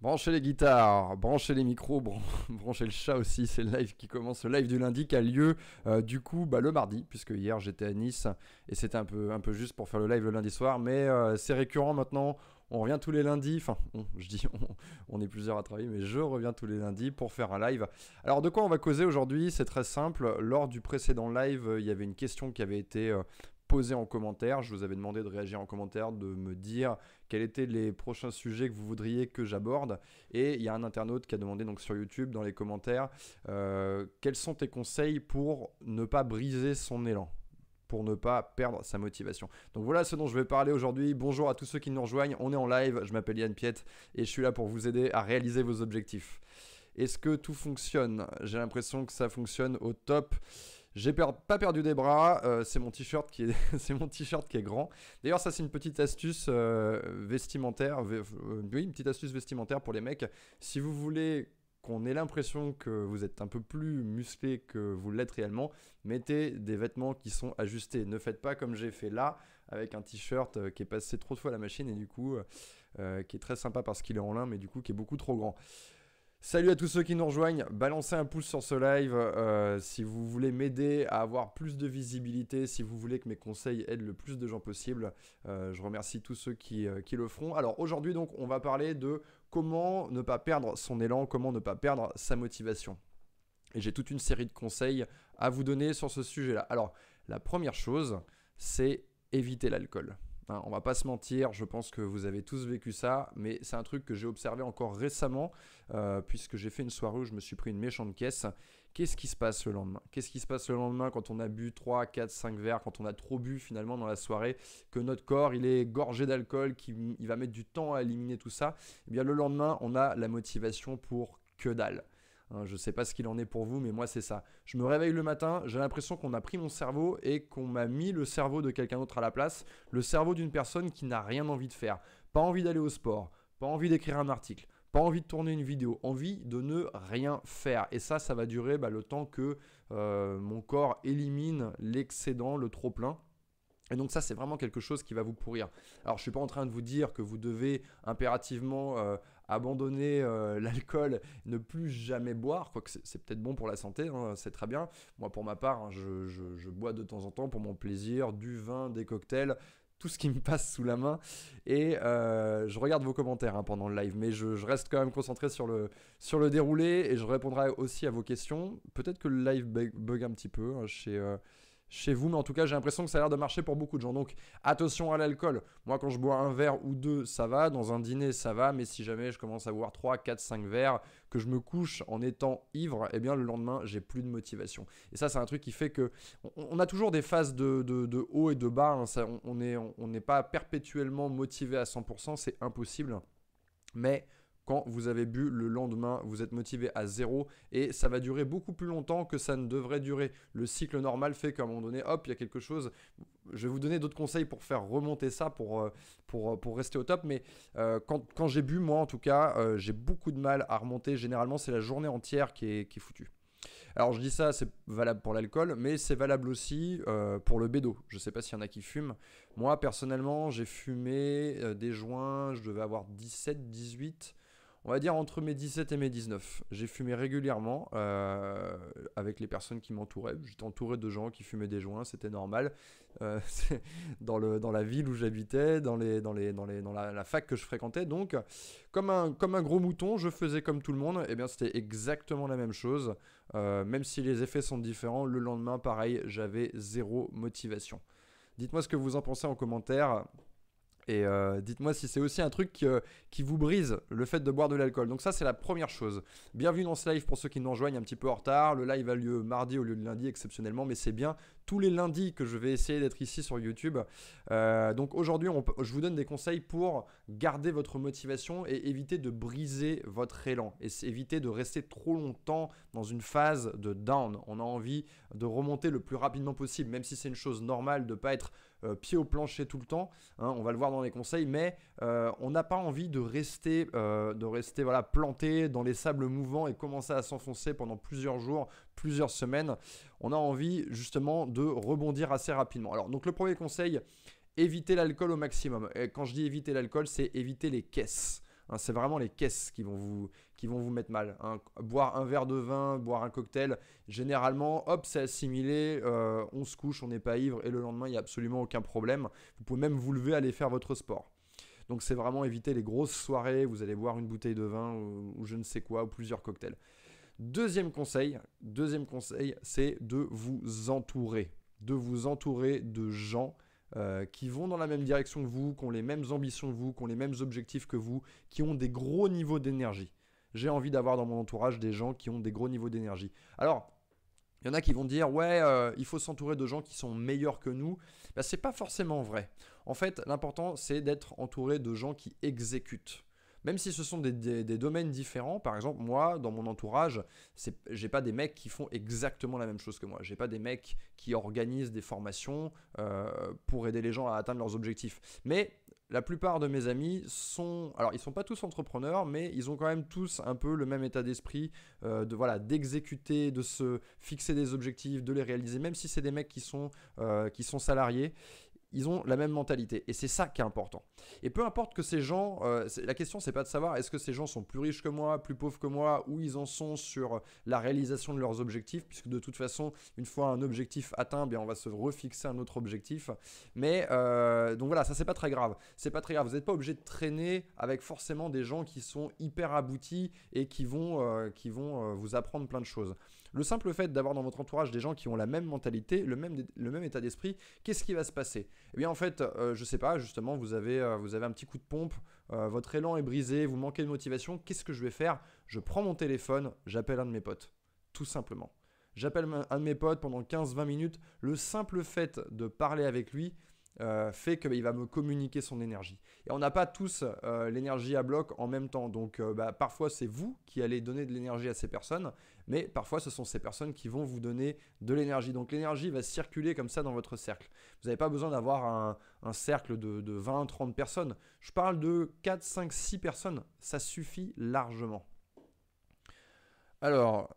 Branchez les guitares, branchez les micros, branchez le chat aussi, c'est le live qui commence, le live du lundi qui a lieu euh, du coup bah, le mardi, puisque hier j'étais à Nice et c'était un peu, un peu juste pour faire le live le lundi soir, mais euh, c'est récurrent maintenant, on revient tous les lundis, enfin je dis on, est plusieurs à travailler, mais je reviens tous les lundis pour faire un live. Alors de quoi on va causer aujourd'hui C'est très simple, lors du précédent live, il y avait une question qui avait été euh, poser en commentaire. Je vous avais demandé de réagir en commentaire, de me dire quels étaient les prochains sujets que vous voudriez que j'aborde. Et il y a un internaute qui a demandé donc sur YouTube dans les commentaires euh, quels sont tes conseils pour ne pas briser son élan pour ne pas perdre sa motivation. Donc voilà ce dont je vais parler aujourd'hui. Bonjour à tous ceux qui nous rejoignent. On est en live. Je m'appelle Yann Piette et je suis là pour vous aider à réaliser vos objectifs. Est-ce que tout fonctionne? J'ai l'impression que ça fonctionne au top. J'ai pas perdu des bras, euh, c'est mon t-shirt qui est grand. D'ailleurs, ça c'est une petite astuce euh, vestimentaire, euh, oui, petite astuce vestimentaire pour les mecs. Si vous voulez qu'on ait l'impression que vous êtes un peu plus musclé que vous l'êtes réellement, mettez des vêtements qui sont ajustés. Ne faites pas comme j'ai fait là, avec un t-shirt qui est passé trop de fois à la machine et du coup, qui est très sympa parce qu'il est en lin, mais du coup qui est beaucoup trop grand. Salut à tous ceux qui nous rejoignent, balancez un pouce sur ce live euh, si vous voulez m'aider à avoir plus de visibilité, si vous voulez que mes conseils aident le plus de gens possible. Euh, je remercie tous ceux qui, euh, qui le feront. Alors aujourd'hui donc on va parler de comment ne pas perdre son élan, comment ne pas perdre sa motivation. Et j'ai toute une série de conseils à vous donner sur ce sujet-là. Alors la première chose, c'est éviter l'alcool. Hein, on va pas se mentir, je pense que vous avez tous vécu ça, mais c'est un truc que j'ai observé encore récemment, euh, puisque j'ai fait une soirée où je me suis pris une méchante caisse. Qu'est-ce qui se passe le lendemain? Qu'est-ce qui se passe le lendemain quand on a bu 3, 4, 5 verres, quand on a trop bu finalement dans la soirée, que notre corps il est gorgé d'alcool, qu'il va mettre du temps à éliminer tout ça? Eh bien le lendemain, on a la motivation pour que dalle. Hein, je ne sais pas ce qu'il en est pour vous, mais moi c'est ça. Je me réveille le matin, j'ai l'impression qu'on a pris mon cerveau et qu'on m'a mis le cerveau de quelqu'un d'autre à la place, le cerveau d'une personne qui n'a rien envie de faire, pas envie d'aller au sport, pas envie d'écrire un article, pas envie de tourner une vidéo, envie de ne rien faire. Et ça, ça va durer bah, le temps que euh, mon corps élimine l'excédent, le trop plein. Et donc ça, c'est vraiment quelque chose qui va vous pourrir. Alors, je suis pas en train de vous dire que vous devez impérativement euh, abandonner euh, l'alcool, ne plus jamais boire, quoique c'est peut-être bon pour la santé, hein, c'est très bien. Moi, pour ma part, hein, je, bois de temps en temps pour mon plaisir, du vin, des cocktails, tout ce qui me passe sous la main. Et euh, je regarde vos commentaires hein, pendant le live, mais je, reste quand même concentré sur le, sur le déroulé et je répondrai aussi à vos questions. Peut-être que le live bug, un petit peu chez chez vous, mais en tout cas, j'ai l'impression que ça a l'air de marcher pour beaucoup de gens. Donc, attention à l'alcool. Moi, quand je bois un verre ou deux, ça va. Dans un dîner, ça va. Mais si jamais je commence à boire 3, 4, 5 verres, que je me couche en étant ivre, eh bien, le lendemain, j'ai plus de motivation. Et ça, c'est un truc qui fait que on, a toujours des phases de, haut et de bas. Hein. On n'est pas perpétuellement motivé à 100%, c'est impossible. Mais quand vous avez bu le lendemain, vous êtes motivé à zéro et ça va durer beaucoup plus longtemps que ça ne devrait durer. Le cycle normal fait qu'à un moment donné, hop, il y a quelque chose. Je vais vous donner d'autres conseils pour faire remonter ça, pour, euh, pour, euh, pour rester au top. Mais euh, quand, j'ai bu, moi en tout cas, j'ai beaucoup de mal à remonter. Généralement, c'est la journée entière qui est, qui est foutue. Alors je dis ça, c'est valable pour l'alcool, mais c'est valable aussi pour le bédo. Je sais pas s'il y en a qui fument. Moi personnellement, j'ai fumé des joints, je devais avoir 17, 18 on va dire entre mes 17 et mes 19. J'ai fumé régulièrement euh, avec les personnes qui m'entouraient. J'étais entouré de gens qui fumaient des joints, c'était normal. Euh, dans, le, dans la ville où j'habitais, dans, les, dans, les, dans, les, dans la, fac que je fréquentais. Donc, comme un, comme un gros mouton, je faisais comme tout le monde. Et eh bien, c'était exactement la même chose. Euh, même si les effets sont différents, le lendemain, pareil, j'avais zéro motivation. Dites-moi ce que vous en pensez en commentaire. Et euh, dites-moi si c'est aussi un truc euh, qui, vous brise le fait de boire de l'alcool. Donc ça c'est la première chose. Bienvenue dans ce live pour ceux qui nous rejoignent un petit peu en retard. Le live a lieu mardi au lieu de lundi exceptionnellement, mais c'est bien tous les lundis que je vais essayer d'être ici sur YouTube. Euh, donc aujourd'hui je vous donne des conseils pour garder votre motivation et éviter de briser votre élan. Et éviter de rester trop longtemps dans une phase de down. On a envie de remonter le plus rapidement possible, même si c'est une chose normale de ne pas être pied au plancher tout le temps. Hein. on va le voir dans les conseils, mais euh, on n'a pas envie de rester, euh, planté dans les sables mouvants et commencer à s'enfoncer pendant plusieurs jours, plusieurs semaines. On a envie justement de rebondir assez rapidement. Alors, donc le premier conseil, éviter l'alcool au maximum. Et quand je dis éviter l'alcool, c'est éviter les caisses. Hein, c'est vraiment les caisses qui vont vous, vont vous mettre mal. Boire un verre de vin, boire un cocktail, généralement, hop, c'est assimilé, euh, on se couche, on n'est pas ivre, et le lendemain, il n'y a absolument aucun problème. Vous pouvez même vous lever, aller faire votre sport. Donc c'est vraiment éviter les grosses soirées, vous allez boire une bouteille de vin ou, je ne sais quoi, ou plusieurs cocktails. Deuxième conseil, deuxième conseil, c'est de vous entourer. De vous entourer de gens euh, qui vont dans la même direction que vous, qui ont les mêmes ambitions que vous, qui ont les mêmes objectifs que vous, qui ont des gros niveaux d'énergie. J'ai envie d'avoir dans mon entourage des gens qui ont des gros niveaux d'énergie. Alors, il y en a qui vont dire ouais, euh, il faut s'entourer de gens qui sont meilleurs que nous. Ben, c'est pas forcément vrai. En fait, l'important c'est d'être entouré de gens qui exécutent même si ce sont des, domaines différents, par exemple, moi, dans mon entourage, j'ai pas des mecs qui font exactement la même chose que moi. J'ai pas des mecs qui organisent des formations euh, pour aider les gens à atteindre leurs objectifs. Mais la plupart de mes amis sont, alors ils sont pas tous entrepreneurs, mais ils ont quand même tous un peu le même état d'esprit euh, de voilà d'exécuter, de se fixer des objectifs, de les réaliser, même si c'est des mecs qui sont euh, qui sont salariés ils ont la même mentalité. Et c'est ça qui est important. Et peu importe que ces gens, euh, la question c'est pas de savoir est-ce que ces gens sont plus riches que moi, plus pauvres que moi, où ils en sont sur la réalisation de leurs objectifs, puisque de toute façon, une fois un objectif atteint, bien on va se refixer un autre objectif. Mais euh, donc voilà, ça c'est pas très grave. C'est pas très grave. Vous n'êtes pas obligé de traîner avec forcément des gens qui sont hyper aboutis et qui vont, euh, qui vont vous apprendre plein de choses. Le simple fait d'avoir dans votre entourage des gens qui ont la même mentalité, le même, état d'esprit, qu'est-ce qui va se passer? Eh bien en fait, euh, je sais pas, justement, vous avez, euh, vous avez un petit coup de pompe, euh, votre élan est brisé, vous manquez de motivation, qu'est-ce que je vais faire? Je prends mon téléphone, j'appelle un de mes potes, tout simplement. J'appelle un de mes potes pendant 15-20 minutes. Le simple fait de parler avec lui, euh, fait qu'il va me communiquer son énergie. Et on n'a pas tous euh, l'énergie à bloc en même temps. Donc euh, bah, parfois c'est vous qui allez donner de l'énergie à ces personnes, mais parfois ce sont ces personnes qui vont vous donner de l'énergie. Donc l'énergie va circuler comme ça dans votre cercle. Vous n'avez pas besoin d'avoir un, cercle de, de 20-30 personnes. Je parle de 4, 5, 6 personnes. Ça suffit largement. Alors,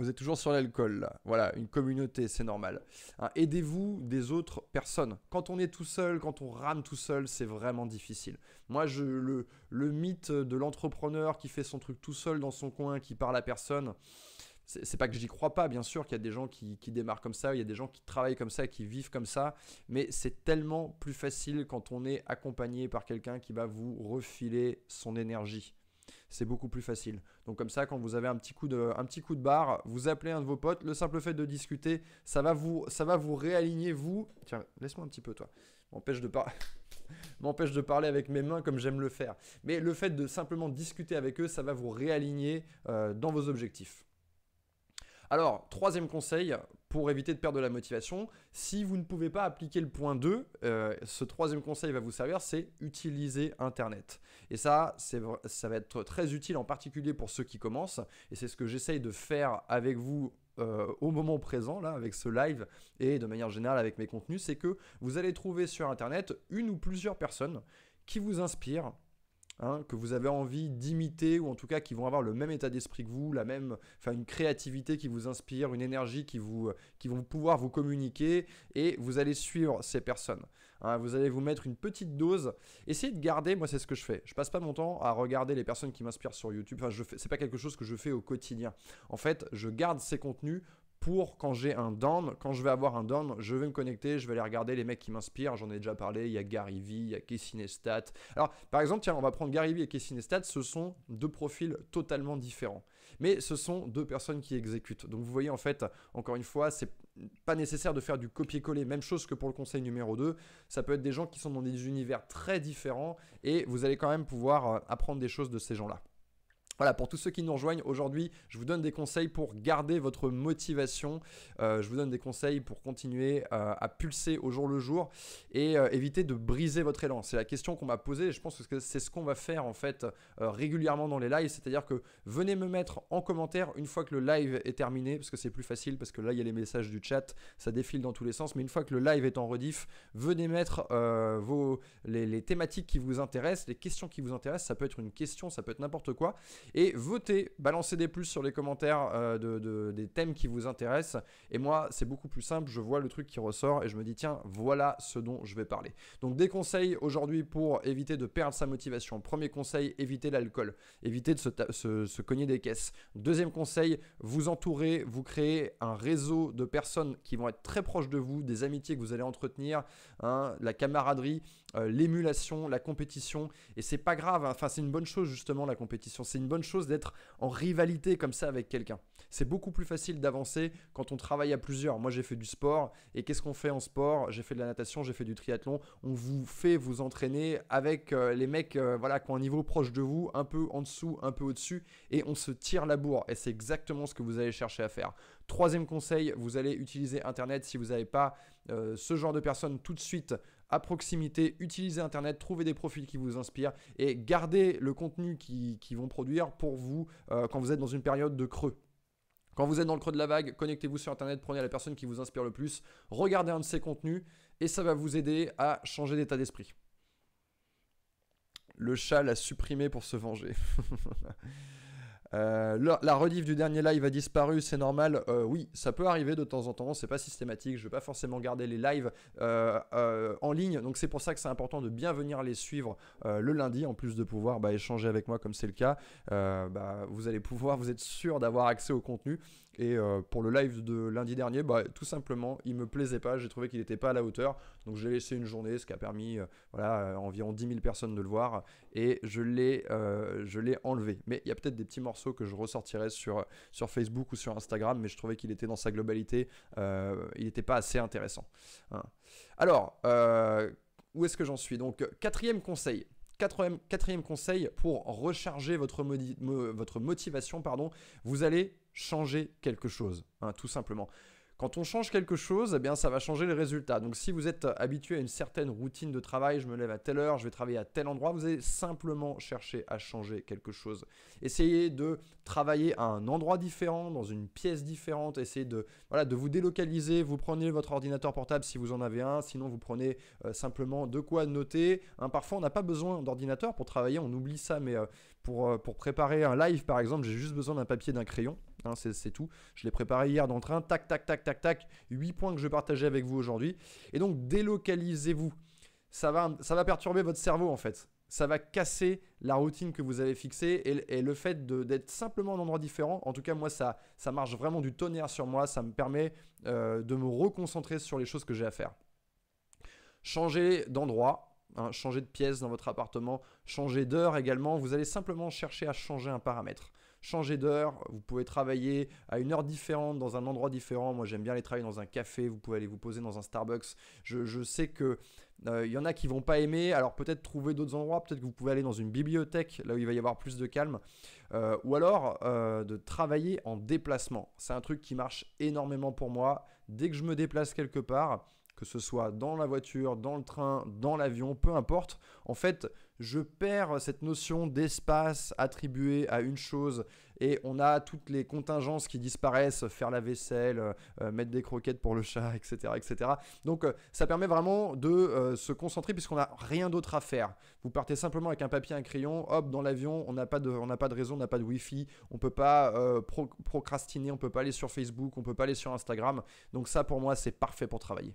vous êtes toujours sur l'alcool là. Voilà, une communauté, c'est normal. Hein, aidez-vous des autres personnes. Quand on est tout seul, quand on rame tout seul, c'est vraiment difficile. Moi, je, le, mythe de l'entrepreneur qui fait son truc tout seul dans son coin, qui parle à personne, c'est pas que j'y crois pas, bien sûr qu'il y a des gens qui, démarrent comme ça, il y a des gens qui travaillent comme ça, qui vivent comme ça, mais c'est tellement plus facile quand on est accompagné par quelqu'un qui va vous refiler son énergie c'est beaucoup plus facile. Donc comme ça, quand vous avez un petit coup de, un barre, vous appelez un de vos potes, le simple fait de discuter, ça va vous, réaligner vous. Tiens, laisse-moi un petit peu toi. M'empêche de parler. m'empêche de parler avec mes mains comme j'aime le faire. Mais le fait de simplement discuter avec eux, ça va vous réaligner euh, dans vos objectifs. Alors, troisième conseil, pour éviter de perdre de la motivation, si vous ne pouvez pas appliquer le point 2, euh, ce troisième conseil va vous servir, c'est utiliser Internet. Et ça, ça va être très utile en particulier pour ceux qui commencent, et c'est ce que j'essaye de faire avec vous euh, au moment présent, là, avec ce live, et de manière générale avec mes contenus, c'est que vous allez trouver sur Internet une ou plusieurs personnes qui vous inspirent, Hein, que vous avez envie d'imiter ou en tout cas qui vont avoir le même état d'esprit que vous, la même, enfin une créativité qui vous inspire, une énergie qui vous, qui vont pouvoir vous communiquer et vous allez suivre ces personnes. Hein. vous allez vous mettre une petite dose. Essayez de garder, moi c'est ce que je fais. Je passe pas mon temps à regarder les personnes qui m'inspirent sur YouTube. Enfin, je fais, c'est pas quelque chose que je fais au quotidien. En fait, je garde ces contenus pour quand j'ai un down, quand je vais avoir un down, je vais me connecter, je vais aller regarder les mecs qui m'inspirent. J'en ai déjà parlé. Il y a Gary Vee, il y a Casey Neistat. Alors, par exemple, tiens, on va prendre Gary Vee et Casey Neistat. Ce sont deux profils totalement différents. Mais ce sont deux personnes qui exécutent. Donc, vous voyez, en fait, encore une fois, c'est pas nécessaire de faire du copier-coller. Même chose que pour le conseil numéro 2. Ça peut être des gens qui sont dans des univers très différents et vous allez quand même pouvoir euh, apprendre des choses de ces gens-là. Voilà, pour tous ceux qui nous rejoignent aujourd'hui, je vous donne des conseils pour garder votre motivation. Euh, je vous donne des conseils pour continuer euh, à pulser au jour le jour et euh, éviter de briser votre élan. C'est la question qu'on m'a posée et je pense que c'est ce qu'on va faire en fait régulièrement dans les lives. C'est-à-dire que venez me mettre en commentaire une fois que le live est terminé, parce que c'est plus facile, parce que là il y a les messages du chat, ça défile dans tous les sens. Mais une fois que le live est en rediff, venez mettre vos, les, les thématiques qui vous intéressent, les questions qui vous intéressent. Ça peut être une question, ça peut être n'importe quoi. Et votez, balancez des plus sur les commentaires euh, de, des thèmes qui vous intéressent. Et moi, c'est beaucoup plus simple. Je vois le truc qui ressort et je me dis, tiens, voilà ce dont je vais parler. Donc, des conseils aujourd'hui pour éviter de perdre sa motivation. Premier conseil, évitez l'alcool. Évitez de se, cogner des caisses. Deuxième conseil, vous entourez, vous créez un réseau de personnes qui vont être très proches de vous, des amitiés que vous allez entretenir, hein, la camaraderie, euh, l'émulation, la compétition. Et c'est pas grave, hein. enfin, c'est une bonne chose justement la compétition. C'est une bonne chose d'être en rivalité comme ça avec quelqu'un. C'est beaucoup plus facile d'avancer quand on travaille à plusieurs. Moi, j'ai fait du sport. Et qu'est-ce qu'on fait en sport? J'ai fait de la natation, j'ai fait du triathlon. On vous fait vous entraîner avec euh, les mecs euh, voilà, qui ont un niveau proche de vous, un peu en dessous, un peu au-dessus. Et on se tire la bourre. Et c'est exactement ce que vous allez chercher à faire. Troisième conseil, vous allez utiliser Internet si vous n'avez pas euh, ce genre de personnes tout de suite à proximité, utilisez Internet, trouvez des profils qui vous inspirent et gardez le contenu qu'ils qui vont produire pour vous quand vous êtes dans une période de creux. Quand vous êtes dans le creux de la vague, connectez-vous sur Internet, prenez la personne qui vous inspire le plus, regardez un de ses contenus et ça va vous aider à changer d'état d'esprit. Le chat l'a supprimé pour se venger. Euh, la, rediff du dernier live a disparu, c'est normal. Euh, oui, ça peut arriver de temps en temps, c'est pas systématique. Je vais pas forcément garder les lives euh, en ligne, donc c'est pour ça que c'est important de bien venir les suivre le lundi, en plus de pouvoir bah, échanger avec moi comme c'est le cas. Bah, vous allez pouvoir, vous êtes sûr d'avoir accès au contenu. Et euh, pour le live de lundi dernier, bah, tout simplement, il me plaisait pas. J'ai trouvé qu'il n'était pas à la hauteur. Donc j'ai laissé une journée, ce qui a permis euh, euh, environ 10 000 personnes de le voir. Et je l'ai, je l'ai enlevé. Mais il y a peut-être des petits morceaux que je ressortirai sur, sur Facebook ou sur Instagram. Mais je trouvais qu'il était dans sa globalité. il n'était pas assez intéressant. Hein. Alors, où est-ce que j'en suis? Donc, quatrième conseil. Quatrième, quatrième, conseil pour recharger votre, votre motivation, pardon, vous allez changer quelque chose, hein, tout simplement. Quand on change quelque chose, eh bien, ça va changer les résultats. Donc si vous êtes habitué à une certaine routine de travail, je me lève à telle heure, je vais travailler à tel endroit, vous allez simplement chercher à changer quelque chose. Essayez de travailler à un endroit différent, dans une pièce différente, essayez de, voilà, de vous délocaliser, vous prenez votre ordinateur portable si vous en avez un, sinon vous prenez euh, simplement de quoi noter. Hein, parfois on n'a pas besoin d'ordinateur pour travailler, on oublie ça, mais euh, pour, euh, pour préparer un live par exemple, j'ai juste besoin d'un papier, d'un crayon. Hein, c'est tout. Je l'ai préparé hier dans le train. Tac, tac, tac, tac, tac. 8 points que je partager avec vous aujourd'hui. Et donc, délocalisez-vous. Ça va, ça va perturber votre cerveau en fait. Ça va casser la routine que vous avez fixée et, le fait d'être simplement en endroit différent. En tout cas, moi, ça, ça marche vraiment du tonnerre sur moi. Ça me permet euh, de me reconcentrer sur les choses que j'ai à faire. Changer d'endroit, hein, changer de pièce dans votre appartement, changer d'heure également. Vous allez simplement chercher à changer un paramètre changer d'heure, vous pouvez travailler à une heure différente, dans un endroit différent. Moi, j'aime bien aller travailler dans un café, vous pouvez aller vous poser dans un Starbucks. Je, sais que euh, il y en a qui vont pas aimer, alors peut-être trouver d'autres endroits, peut-être que vous pouvez aller dans une bibliothèque, là où il va y avoir plus de calme, euh, ou alors euh, de travailler en déplacement. C'est un truc qui marche énormément pour moi. Dès que je me déplace quelque part, que ce soit dans la voiture, dans le train, dans l'avion, peu importe. En fait, je perds cette notion d'espace attribué à une chose et on a toutes les contingences qui disparaissent, faire la vaisselle, euh, mettre des croquettes pour le chat, etc. etc. Donc euh, ça permet vraiment de euh, se concentrer puisqu'on n'a rien d'autre à faire. Vous partez simplement avec un papier, un crayon, hop, dans l'avion, on n'a pas, de, pas de réseau, on n'a pas de Wi-Fi, on peut pas procrastiner, on peut pas aller sur Facebook, on peut pas aller sur Instagram. Donc ça pour moi c'est parfait pour travailler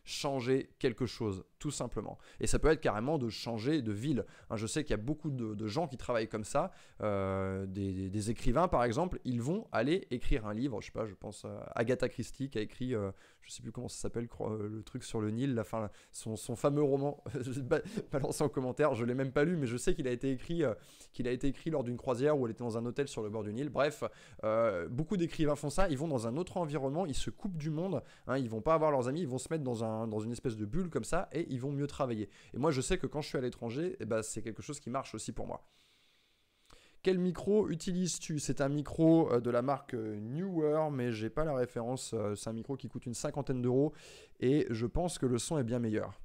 changer quelque chose, tout simplement. Et ça peut être carrément de changer de ville. Hein, je sais qu'il y a beaucoup de, gens qui travaillent comme ça, euh, des, écrivains par exemple, ils vont aller écrire un livre, je sais pas, je pense à Agatha Christie qui a écrit, euh, je sais plus comment ça s'appelle, euh, le truc sur le Nil, la fin, son, fameux roman, balancé en commentaire, je l'ai même pas lu, mais je sais qu'il a été écrit, qu'il a été écrit lors d'une croisière où elle était dans un hôtel sur le bord du Nil. Bref, beaucoup d'écrivains font ça, ils vont dans un autre environnement, ils se coupent du monde, hein, ils vont pas avoir leurs amis, ils vont se mettre dans un dans une espèce de bulle comme ça et ils vont mieux travailler. Et moi, je sais que quand je suis à l'étranger, eh ben, c'est quelque chose qui marche aussi pour moi. Quel micro utilises-tu? C'est un micro euh, de la marque euh, Newer, mais j'ai pas la référence. Euh, c'est un micro qui coûte une cinquantaine d'euros et je pense que le son est bien meilleur.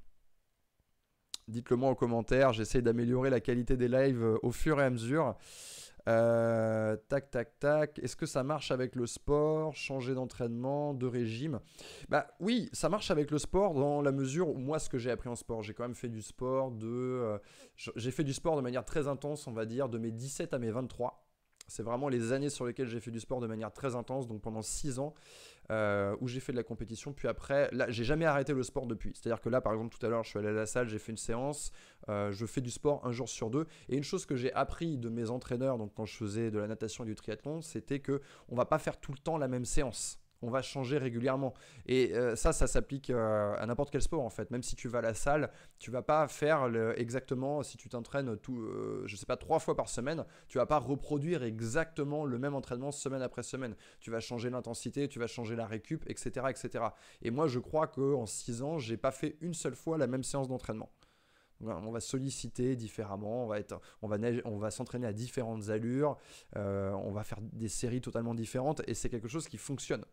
Dites-le moi en commentaire, j'essaie d'améliorer la qualité des lives au fur et à mesure. Euh, tac, tac, tac. Est-ce que ça marche avec le sport Changer d'entraînement, de régime? Bah oui, ça marche avec le sport dans la mesure où moi, ce que j'ai appris en sport, j'ai quand même fait du sport de. Euh, j'ai fait du sport de manière très intense, on va dire, de mes 17 à mes 23. C'est vraiment les années sur lesquelles j'ai fait du sport de manière très intense, donc pendant 6 ans. Euh, où j'ai fait de la compétition. Puis après, là, j'ai jamais arrêté le sport depuis. C'est-à-dire que là, par exemple, tout à l'heure, je suis allé à la salle, j'ai fait une séance, euh, je fais du sport un jour sur deux. Et une chose que j'ai appris de mes entraîneurs, donc quand je faisais de la natation et du triathlon, c'était que on va pas faire tout le temps la même séance on va changer régulièrement. Et euh, ça, ça s'applique euh, à n'importe quel sport en fait. Même si tu vas à la salle, tu vas pas faire exactement, si tu t'entraînes euh, je sais pas, trois fois par semaine, tu vas pas reproduire exactement le même entraînement semaine après semaine. Tu vas changer l'intensité, tu vas changer la récup, etc. etc. Et moi, je crois qu'en six ans, j'ai pas fait une seule fois la même séance d'entraînement. On va solliciter différemment, on va, être, va, on va s'entraîner à différentes allures, on va faire des séries totalement différentes et c'est quelque chose qui fonctionne.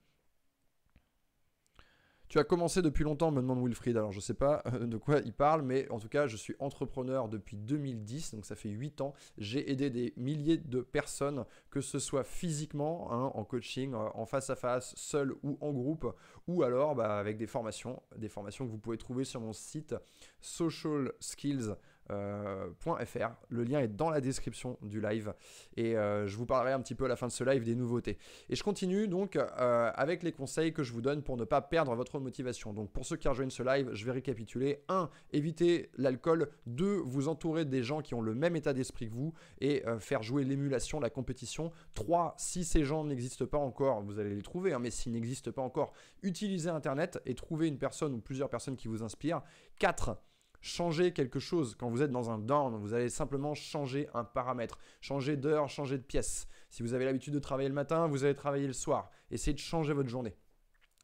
Tu as commencé depuis longtemps, me demande Wilfried. Alors, je ne sais pas euh, de quoi il parle, mais en tout cas, je suis entrepreneur depuis 2010, donc ça fait 8 ans. J'ai aidé des milliers de personnes, que ce soit physiquement, hein, en coaching, euh, en face à face, seul ou en groupe, ou alors bah, avec des formations, des formations que vous pouvez trouver sur mon site Social Skills. Euh, .fr. Le lien est dans la description du live et euh, je vous parlerai un petit peu à la fin de ce live des nouveautés. Et je continue donc euh, avec les conseils que je vous donne pour ne pas perdre votre motivation. Donc pour ceux qui rejoignent ce live, je vais récapituler. 1. Évitez l'alcool. 2. Vous entourer des gens qui ont le même état d'esprit que vous et faire jouer l'émulation, la compétition. 3. Si ces gens n'existent pas encore, vous allez les trouver, hein, mais s'ils n'existent pas encore, utilisez Internet et trouvez une personne ou plusieurs personnes qui vous inspirent. 4 changer quelque chose. Quand vous êtes dans un down, vous allez simplement changer un paramètre, changer d'heure, changer de pièce. Si vous avez l'habitude de travailler le matin, vous allez travailler le soir. Essayez de changer votre journée.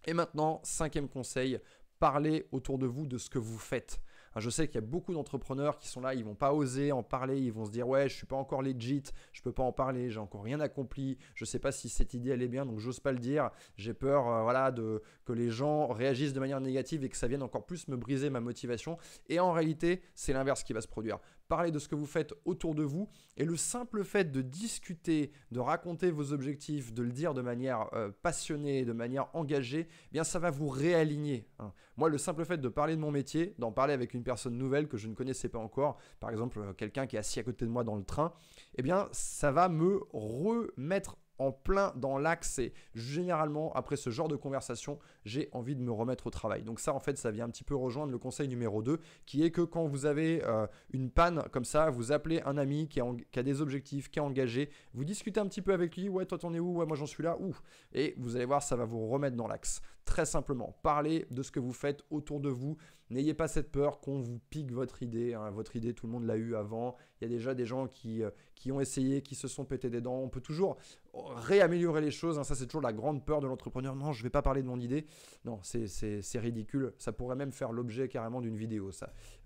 Et maintenant, cinquième conseil, parlez autour de vous de ce que vous faites. Je sais qu'il y a beaucoup d'entrepreneurs qui sont là, ils vont pas oser en parler, ils vont se dire ouais, je suis pas encore legit, je peux pas en parler, j'ai encore rien accompli, je sais pas si cette idée elle est bien, donc j'ose pas le dire. J'ai peur, euh, de que les gens réagissent de manière négative et que ça vienne encore plus me briser ma motivation. Et en réalité, c'est l'inverse qui va se produire parler de ce que vous faites autour de vous. Et le simple fait de discuter, de raconter vos objectifs, de le dire de manière euh, passionnée, de manière engagée, eh bien ça va vous réaligner. Hein. Moi, le simple fait de parler de mon métier, d'en parler avec une personne nouvelle que je ne connaissais pas encore, par exemple euh, quelqu'un qui est assis à côté de moi dans le train, eh bien ça va me remettre en plein dans l'axe et généralement après ce genre de conversation j'ai envie de me remettre au travail. Donc ça en fait ça vient un petit peu rejoindre le conseil numéro 2 qui est que quand vous avez euh, une panne comme ça vous appelez un ami qui a, des objectifs qui est engagé vous discutez un petit peu avec lui ouais toi t'en es où? Ouais moi j'en suis là où et vous allez voir ça va vous remettre dans l'axe très simplement parlez de ce que vous faites autour de vous N'ayez pas cette peur qu'on vous pique votre idée. Hein. Votre idée, tout le monde l'a eu avant. Il y a déjà des gens qui, euh, ont essayé, qui se sont pété des dents. On peut toujours réaméliorer les choses. Hein. Ça, c'est toujours la grande peur de l'entrepreneur. Non, je ne vais pas parler de mon idée. Non, c'est ridicule. Ça pourrait même faire l'objet carrément d'une vidéo.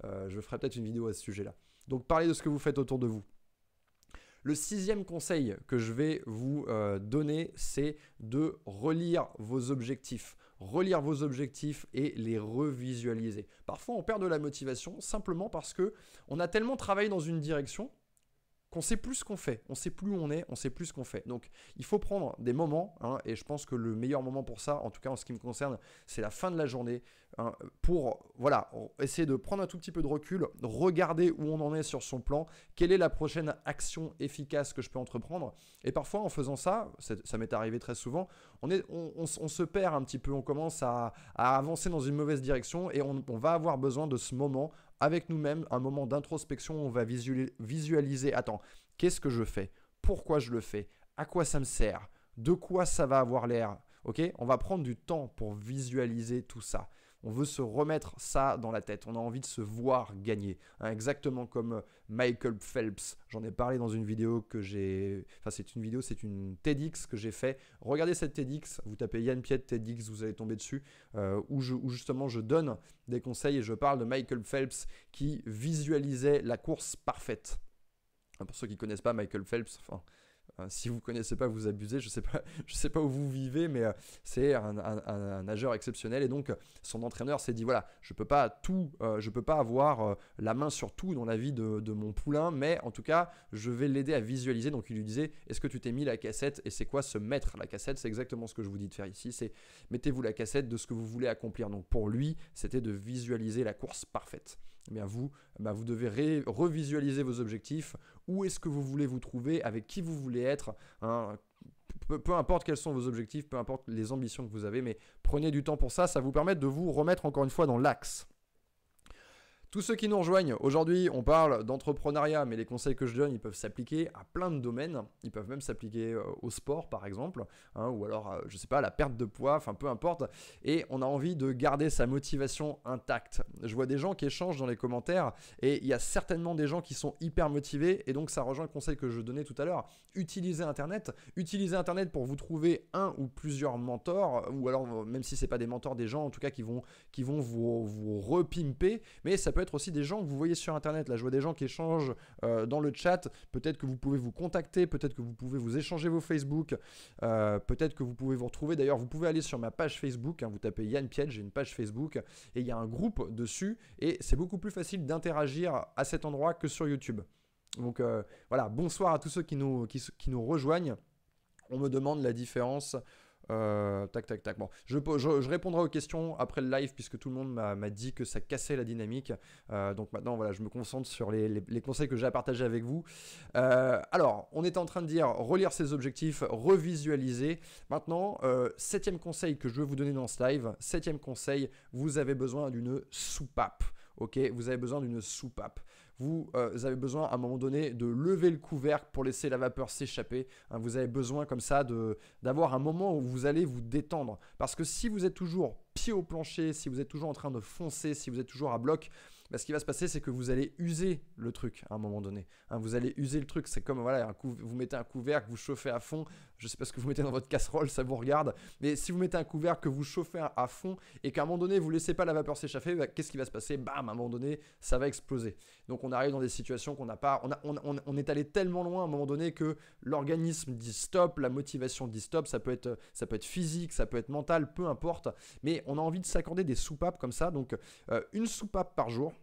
Euh, je ferai peut-être une vidéo à ce sujet-là. Donc, parlez de ce que vous faites autour de vous. Le sixième conseil que je vais vous euh, donner, c'est de relire vos objectifs relire vos objectifs et les revisualiser. Parfois, on perd de la motivation simplement parce que on a tellement travaillé dans une direction qu'on sait plus ce qu'on fait, on sait plus où on est, on sait plus ce qu'on fait. Donc il faut prendre des moments, hein, et je pense que le meilleur moment pour ça, en tout cas en ce qui me concerne, c'est la fin de la journée, hein, pour voilà, essayer de prendre un tout petit peu de recul, regarder où on en est sur son plan, quelle est la prochaine action efficace que je peux entreprendre. Et parfois en faisant ça, ça m'est arrivé très souvent, on, est, on, se perd un petit peu, on commence à, avancer dans une mauvaise direction et on, on va avoir besoin de ce moment avec nous-mêmes, un moment d'introspection, on va visualiser, attends, qu'est-ce que je fais? Pourquoi je le fais? À quoi ça me sert? De quoi ça va avoir l'air? Ok? On va prendre du temps pour visualiser tout ça. On veut se remettre ça dans la tête. On a envie de se voir gagner. Hein, exactement comme euh, Michael Phelps. J'en ai parlé dans une vidéo que j'ai. Enfin, c'est une vidéo, c'est une TEDx que j'ai fait. Regardez cette TEDx. Vous tapez Yann Piet TEDx, vous allez tomber dessus. Euh, où, justement je donne des conseils et je parle de Michael Phelps qui visualisait la course parfaite. Pour ceux qui connaissent pas Michael Phelps, enfin, Si vous ne connaissez pas, vous abusez. Je ne sais, pas, je sais pas où vous vivez, mais euh, c'est un, nageur exceptionnel. Et donc, son entraîneur s'est dit voilà, je ne peux pas tout, euh, je peux pas avoir euh, la main sur tout dans la vie de, de, mon poulain, mais en tout cas, je vais l'aider à visualiser. Donc, il lui disait est-ce que tu t'es mis la cassette Et c'est quoi se mettre? La cassette C'est exactement ce que je vous dis de faire ici c'est mettez-vous la cassette de ce que vous voulez accomplir. Donc, pour lui, c'était de visualiser la course parfaite. Eh bien vous, bah, vous devez revisualiser vos objectifs. Où est-ce que vous voulez vous trouver? Avec qui vous voulez être? Hein. peu, importe quels sont vos objectifs, peu importe les ambitions que vous avez, mais prenez du temps pour ça. Ça vous permet de vous remettre encore une fois dans l'axe. Tous ceux qui nous rejoignent, aujourd'hui on parle d'entrepreneuriat, mais les conseils que je donne, ils peuvent s'appliquer à plein de domaines. Ils peuvent même s'appliquer euh, au sport par exemple, hein, ou alors, euh, je sais pas, à la perte de poids, enfin peu importe. Et on a envie de garder sa motivation intacte. Je vois des gens qui échangent dans les commentaires, et il y a certainement des gens qui sont hyper motivés, et donc ça rejoint le conseil que je donnais tout à l'heure. Utilisez Internet, utilisez Internet pour vous trouver un ou plusieurs mentors, ou alors même si c'est pas des mentors, des gens en tout cas qui vont, qui vont vous, vous repimper, mais ça peut aussi des gens que vous voyez sur Internet. Là, je vois des gens qui échangent euh, dans le chat. Peut-être que vous pouvez vous contacter, peut-être que vous pouvez vous échanger vos Facebook, euh, peut-être que vous pouvez vous retrouver. D'ailleurs, vous pouvez aller sur ma page Facebook. Hein, vous tapez Yann Pied, j'ai une page Facebook et il y a un groupe dessus. Et c'est beaucoup plus facile d'interagir à cet endroit que sur YouTube. Donc euh, voilà, bonsoir à tous ceux qui nous, qui nous rejoignent. On me demande la différence euh, tac, tac, tac. Bon, je, je, répondrai aux questions après le live puisque tout le monde m'a dit que ça cassait la dynamique. Euh, donc maintenant, voilà, je me concentre sur les, conseils que j'ai à partager avec vous. Euh, alors, on était en train de dire relire ses objectifs, revisualiser. Maintenant, septième conseil que je veux vous donner dans ce live. Septième conseil, vous avez besoin d'une soupape. Ok, vous avez besoin d'une soupape vous, euh, avez besoin à un moment donné de lever le couvercle pour laisser la vapeur s'échapper. Hein. vous avez besoin comme ça d'avoir un moment où vous allez vous détendre. Parce que si vous êtes toujours pied au plancher, si vous êtes toujours en train de foncer, si vous êtes toujours à bloc, bah, ce qui va se passer, c'est que vous allez user le truc à un moment donné. Hein. vous allez user le truc. C'est comme voilà, vous mettez un couvercle, vous chauffez à fond. Je sais pas ce que vous mettez dans votre casserole, ça vous regarde. Mais si vous mettez un couvercle que vous chauffez à, fond et qu'à un moment donné vous laissez pas la vapeur s'échapper, bah, qu'est-ce qui va se passer? Bam, à un moment donné, ça va exploser. Donc on arrive dans des situations qu'on n'a pas. On, on, est allé tellement loin à un moment donné que l'organisme dit stop, la motivation dit stop. Ça peut être, ça peut être physique, ça peut être mental, peu importe. Mais on a envie de s'accorder des soupapes comme ça. Donc euh, une soupape par jour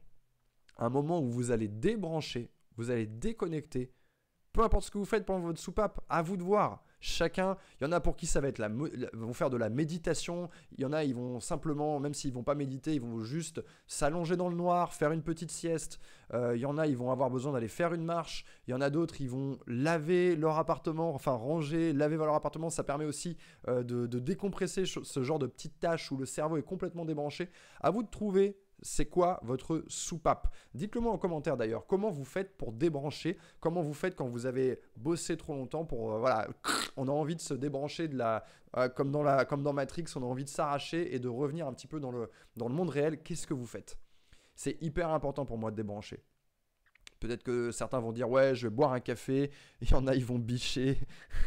un moment où vous allez débrancher, vous allez déconnecter. Peu importe ce que vous faites pendant votre soupape, à vous de voir. Chacun, il y en a pour qui ça va être la, vont faire de la méditation, il y en a ils vont simplement, même s'ils vont pas méditer, ils vont juste s'allonger dans le noir, faire une petite sieste. Euh, il y en a ils vont avoir besoin d'aller faire une marche. Il y en a d'autres ils vont laver leur appartement, enfin ranger, laver leur appartement. Ça permet aussi euh, de, de décompresser ce genre de petites tâches où le cerveau est complètement débranché. À vous de trouver c'est quoi votre soupape? Dites-le moi en commentaire d'ailleurs. Comment vous faites pour débrancher? Comment vous faites quand vous avez bossé trop longtemps pour euh, voilà, on a envie de se débrancher de la euh, comme dans la comme Matrix, on a envie de s'arracher et de revenir un petit peu dans le dans le monde réel. Qu'est-ce que vous faites? C'est hyper important pour moi de débrancher. Peut-être que certains vont dire ouais, je vais boire un café. Il y en a, ils vont bicher.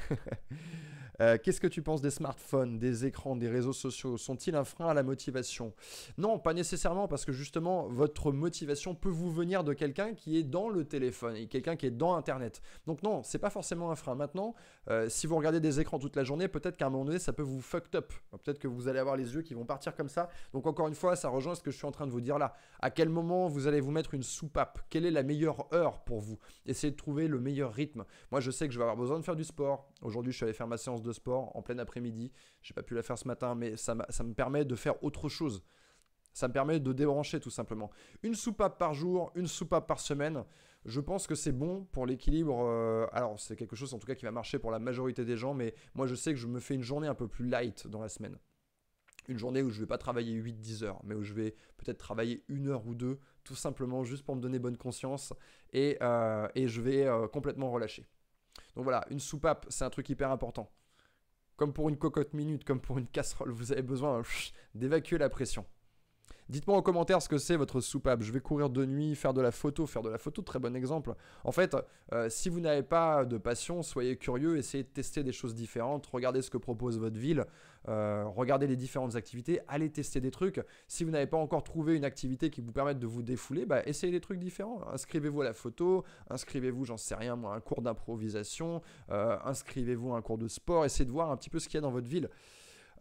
Euh, qu'est-ce que tu penses des smartphones, des écrans, des réseaux sociaux? Sont-ils un frein à la motivation? Non, pas nécessairement, parce que justement, votre motivation peut vous venir de quelqu'un qui est dans le téléphone et quelqu'un qui est dans Internet. Donc non, c'est pas forcément un frein. Maintenant, euh, si vous regardez des écrans toute la journée, peut-être qu'à un moment donné, ça peut vous fucked up. Peut-être que vous allez avoir les yeux qui vont partir comme ça. Donc encore une fois, ça rejoint ce que je suis en train de vous dire là. À quel moment vous allez vous mettre une soupape? Quelle est la meilleure heure pour vous? Essayez de trouver le meilleur rythme. Moi, je sais que je vais avoir besoin de faire du sport. Aujourd'hui, je suis allé faire ma séance de sport en plein après-midi. J'ai pas pu la faire ce matin, mais ça, me permet de faire autre chose. Ça me permet de débrancher tout simplement. Une soupape par jour, une soupape par semaine. Je pense que c'est bon pour l'équilibre. Euh, alors, c'est quelque chose en tout cas qui va marcher pour la majorité des gens, mais moi je sais que je me fais une journée un peu plus light dans la semaine. Une journée où je vais pas travailler 8-10 heures, mais où je vais peut-être travailler une heure ou deux, tout simplement juste pour me donner bonne conscience, et, euh, et je vais euh, complètement relâcher. Donc voilà, une soupape, c'est un truc hyper important. Comme pour une cocotte minute, comme pour une casserole, vous avez besoin d'évacuer la pression. Dites-moi en commentaire ce que c'est votre soupape. Je vais courir de nuit, faire de la photo, faire de la photo, très bon exemple. En fait, euh, si vous n'avez pas de passion, soyez curieux, essayez de tester des choses différentes, regardez ce que propose votre ville, euh, regardez les différentes activités, allez tester des trucs. Si vous n'avez pas encore trouvé une activité qui vous permette de vous défouler, bah, essayez des trucs différents. Inscrivez-vous à la photo, inscrivez-vous, j'en sais rien moi, un cours d'improvisation, euh, inscrivez-vous à un cours de sport, essayez de voir un petit peu ce qu'il y a dans votre ville.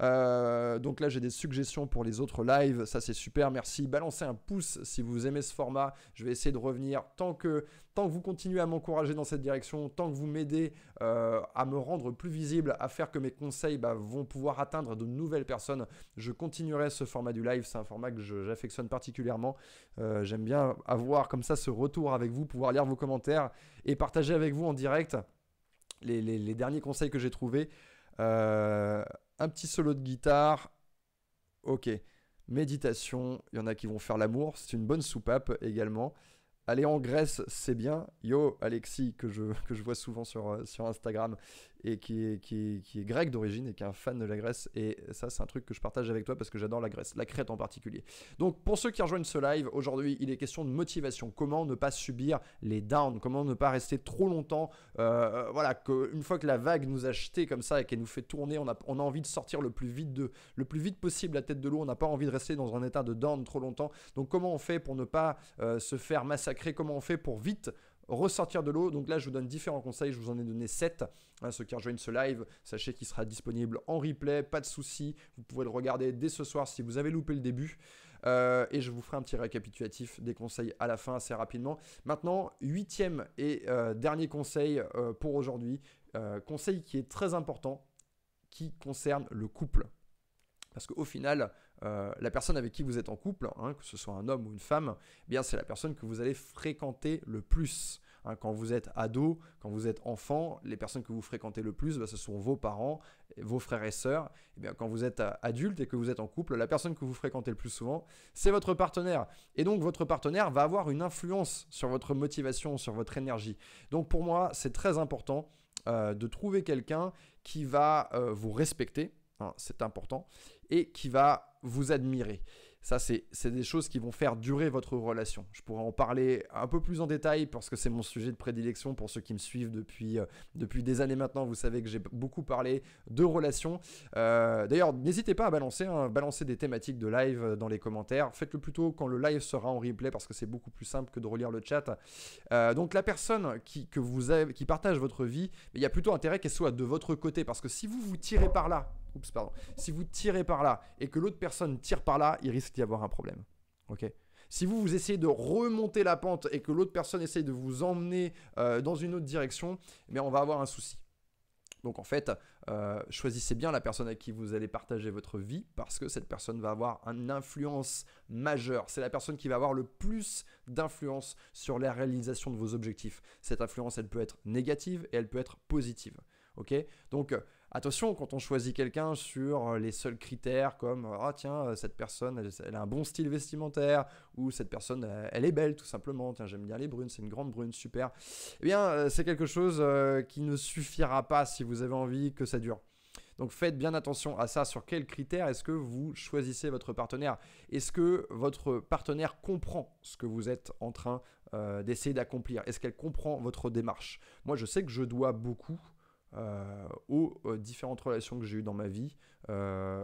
Euh, donc là, j'ai des suggestions pour les autres lives. Ça, c'est super. Merci. Balancez un pouce si vous aimez ce format. Je vais essayer de revenir tant que, tant que vous continuez à m'encourager dans cette direction, tant que vous m'aidez euh, à me rendre plus visible, à faire que mes conseils bah, vont pouvoir atteindre de nouvelles personnes. Je continuerai ce format du live. C'est un format que j'affectionne particulièrement. Euh, j'aime bien avoir comme ça ce retour avec vous, pouvoir lire vos commentaires et partager avec vous en direct les, derniers conseils que j'ai trouvés. Un petit solo de guitare. Ok. Méditation. Il y en a qui vont faire l'amour. C'est une bonne soupape également. Aller en Grèce, c'est bien. Yo, Alexis, que je, vois souvent sur, euh, sur Instagram, et qui est, grec d'origine et qui est un fan de la Grèce. Et ça, c'est un truc que je partage avec toi parce que j'adore la Grèce, la Crète en particulier. Donc, pour ceux qui rejoignent ce live, aujourd'hui, il est question de motivation. Comment ne pas subir les downs? Comment ne pas rester trop longtemps euh, Voilà, qu'une fois que la vague nous a jeté comme ça et qu'elle nous fait tourner, on a, envie de sortir le plus vite, de, le plus vite possible la tête de l'eau. On n'a pas envie de rester dans un état de down trop longtemps. Donc, comment on fait pour ne pas euh, se faire massacrer? Comment on fait pour vite ressortir de l'eau. Donc là, je vous donne différents conseils. Je vous en ai donné 7. Hein, ceux qui rejoignent ce live, sachez qu'il sera disponible en replay. Pas de souci. Vous pouvez le regarder dès ce soir si vous avez loupé le début. Euh, et je vous ferai un petit récapitulatif des conseils à la fin assez rapidement. Maintenant, huitième et euh, dernier conseil euh, pour aujourd'hui. conseil qui est très important, qui concerne le couple. Parce qu'au final, euh, la personne avec qui vous êtes en couple, hein, que ce soit un homme ou une femme, eh bien c'est la personne que vous allez fréquenter le plus. Hein. quand vous êtes ado, quand vous êtes enfant, les personnes que vous fréquentez le plus, bah, ce sont vos parents, vos frères et sœurs. Eh bien quand vous êtes euh, adulte et que vous êtes en couple, la personne que vous fréquentez le plus souvent, c'est votre partenaire. Et donc votre partenaire va avoir une influence sur votre motivation, sur votre énergie. Donc pour moi, c'est très important euh, de trouver quelqu'un qui va vous respecter Hein, c'est important, et qui va vous admirer. Ça, c'est des choses qui vont faire durer votre relation. Je pourrais en parler un peu plus en détail parce que c'est mon sujet de prédilection pour ceux qui me suivent depuis, euh, des années maintenant. Vous savez que j'ai beaucoup parlé de relations. Euh, d'ailleurs, n'hésitez pas à balancer, hein, balancer des thématiques de live dans les commentaires. Faites-le plutôt quand le live sera en replay parce que c'est beaucoup plus simple que de relire le chat. Euh, donc la personne qui partage votre vie, il y a plutôt intérêt qu'elle soit de votre côté parce que si vous vous tirez par là, Oups, pardon. Si vous tirez par là et que l'autre personne tire par là, il risque d'y avoir un problème. Ok si vous, vous essayez de remonter la pente et que l'autre personne essaye de vous emmener euh, dans une autre direction, eh on va avoir un souci. Donc en fait, euh, choisissez bien la personne avec qui vous allez partager votre vie parce que cette personne va avoir une influence majeure. C'est la personne qui va avoir le plus d'influence sur la réalisation de vos objectifs. Cette influence, elle peut être négative et elle peut être positive. Ok Donc Attention, quand on choisit quelqu'un sur euh, les seuls critères comme ah tiens euh, cette personne elle, a un bon style vestimentaire ou cette personne elle est belle tout simplement tiens j'aime bien les brunes c'est une grande brune super eh bien c'est quelque chose qui ne suffira pas si vous avez envie que ça dure. Donc faites bien attention à ça. Sur quels critères est-ce que vous choisissez votre partenaire? Est-ce que votre partenaire comprend ce que vous êtes en train d'essayer d'accomplir? Est-ce qu'elle comprend votre démarche? Moi, je sais que je dois beaucoup euh, aux euh, différentes relations que j'ai eues dans ma vie. Euh,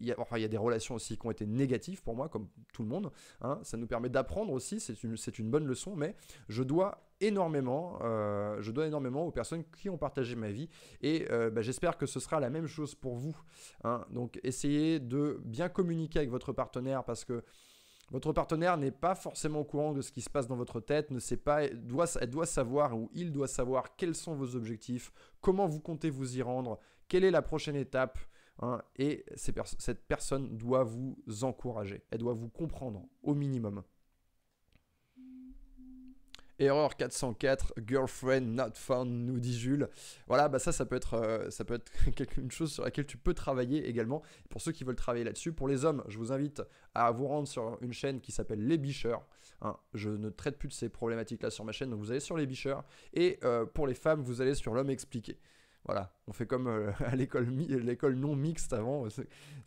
il y a, des relations aussi qui ont été négatives pour moi, comme tout le monde. Hein. Ça nous permet d'apprendre aussi, c'est une, une, bonne leçon, mais je dois énormément, je dois énormément aux personnes qui ont partagé ma vie. Et bah, j'espère que ce sera la même chose pour vous. Hein. Donc essayez de bien communiquer avec votre partenaire parce que votre partenaire n'est pas forcément au courant de ce qui se passe dans votre tête, ne sait pas, elle doit savoir ou il doit savoir quels sont vos objectifs, comment vous comptez vous y rendre, quelle est la prochaine étape. Hein, et cette personne doit vous encourager, elle doit vous comprendre au minimum. Erreur 404, girlfriend not found, nous dit Jules. Voilà, bah ça, ça peut être, euh, quelque chose sur laquelle tu peux travailler également. Pour ceux qui veulent travailler là-dessus, pour les hommes, je vous invite à vous rendre sur une chaîne qui s'appelle Les Bicheurs. Hein. je ne traite plus de ces problématiques-là sur ma chaîne, donc vous allez sur Les Bicheurs. Et euh, pour les femmes, vous allez sur L'Homme Expliqué. Voilà, on fait comme euh, à l'école, l'école non mixte avant. Ça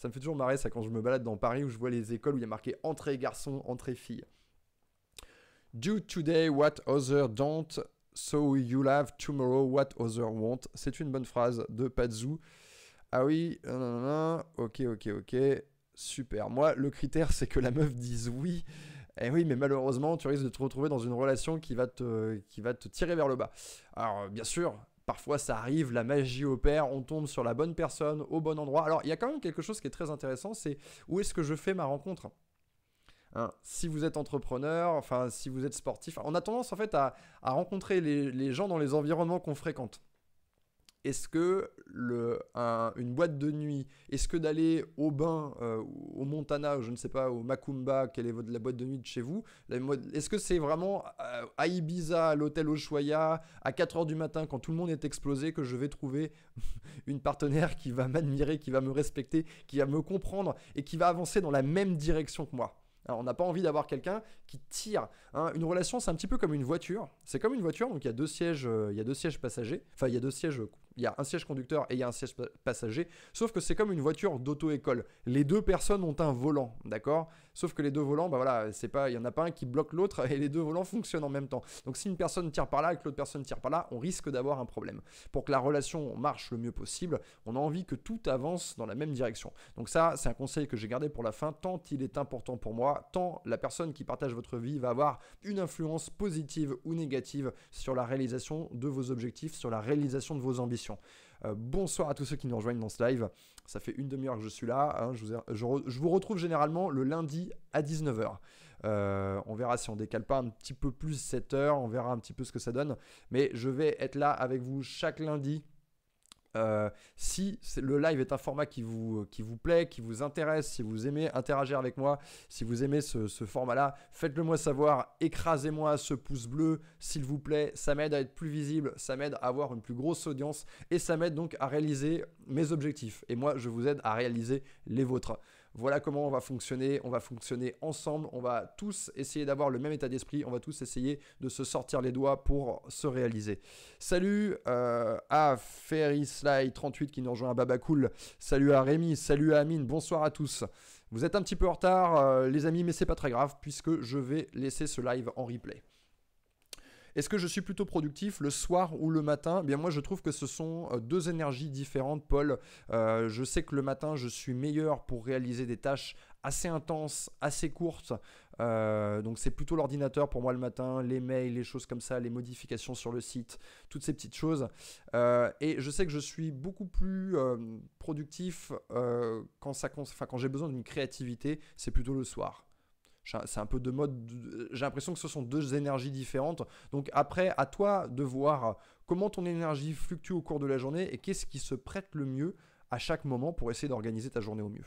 me fait toujours marrer ça quand je me balade dans Paris où je vois les écoles où il y a marqué entrée garçon, entrée fille. Do today what other don't, so you'll have tomorrow what other won't. C'est une bonne phrase de Pazou. Ah oui, ok, ok, ok, super. Moi, le critère, c'est que la meuf dise oui. Eh oui, mais malheureusement, tu risques de te retrouver dans une relation qui va te, qui va te tirer vers le bas. Alors, bien sûr, parfois ça arrive, la magie opère, on tombe sur la bonne personne, au bon endroit. Alors, il y a quand même quelque chose qui est très intéressant, c'est où est-ce que je fais ma rencontre? Hein, si vous êtes entrepreneur, enfin si vous êtes sportif, on a tendance en fait à, rencontrer les gens dans les environnements qu'on fréquente. Est-ce que le, une boîte de nuit, est-ce que d'aller au bain, euh, au Montana, ou je ne sais pas, au Macumba, quelle est votre, la boîte de nuit de chez vous Est-ce que c'est vraiment euh, à Ibiza, à l'hôtel Ushuaia, à 4h du matin, quand tout le monde est explosé, que je vais trouver une partenaire qui va m'admirer, qui va me respecter, qui va me comprendre et qui va avancer dans la même direction que moi? On n'a pas envie d'avoir quelqu'un qui tire. Hein. Une relation, c'est un petit peu comme une voiture. C'est comme une voiture, donc il y a deux sièges, euh, il y a deux sièges passagers. Enfin, il y a deux sièges il y a un siège conducteur et il y a un siège passager. Sauf que c'est comme une voiture d'auto-école. Les deux personnes ont un volant, d'accord? Sauf que les deux volants, bah voilà, c'est pas, il y en a pas un qui bloque l'autre et les deux volants fonctionnent en même temps. Donc si une personne tire par là et que l'autre personne tire par là, on risque d'avoir un problème. Pour que la relation marche le mieux possible, on a envie que tout avance dans la même direction. Donc ça, c'est un conseil que j'ai gardé pour la fin, tant il est important pour moi, tant la personne qui partage votre vie va avoir une influence positive ou négative sur la réalisation de vos objectifs, sur la réalisation de vos ambitions. Euh, bonsoir à tous ceux qui nous rejoignent dans ce live. Ça fait une demi-heure que je suis là. Hein. Je, vous retrouve généralement le lundi à 19h. Euh, on verra si on décale pas un petit peu plus cette heure. On verra un petit peu ce que ça donne. Mais je vais être là avec vous chaque lundi euh, si le live est un format qui vous, qui vous plaît, qui vous intéresse, si vous aimez interagir avec moi, si vous aimez ce, format-là, faites-le moi savoir, écrasez-moi ce pouce bleu, s'il vous plaît, ça m'aide à être plus visible, ça m'aide à avoir une plus grosse audience et ça m'aide donc à réaliser mes objectifs. Et moi, je vous aide à réaliser les vôtres. Voilà comment on va fonctionner. On va fonctionner ensemble. On va tous essayer d'avoir le même état d'esprit. On va tous essayer de se sortir les doigts pour se réaliser. Salut euh, à FerrySly38 qui nous rejoint à Babacool. Salut à Rémi. Salut à Amine. Bonsoir à tous. Vous êtes un petit peu en retard, euh, les amis, mais c'est pas très grave puisque je vais laisser ce live en replay. Est-ce que je suis plutôt productif le soir ou le matin? Eh Bien moi je trouve que ce sont euh, deux énergies différentes, Paul. Euh, je sais que le matin je suis meilleur pour réaliser des tâches assez intenses, assez courtes. Euh, donc c'est plutôt l'ordinateur pour moi le matin, les mails, les choses comme ça, les modifications sur le site, toutes ces petites choses. et je sais que je suis beaucoup plus productif quand, quand j'ai besoin d'une créativité, c'est plutôt le soir. C'est un peu de mode. J'ai l'impression que ce sont deux énergies différentes. Donc après, à toi de voir comment ton énergie fluctue au cours de la journée et qu'est-ce qui se prête le mieux à chaque moment pour essayer d'organiser ta journée au mieux.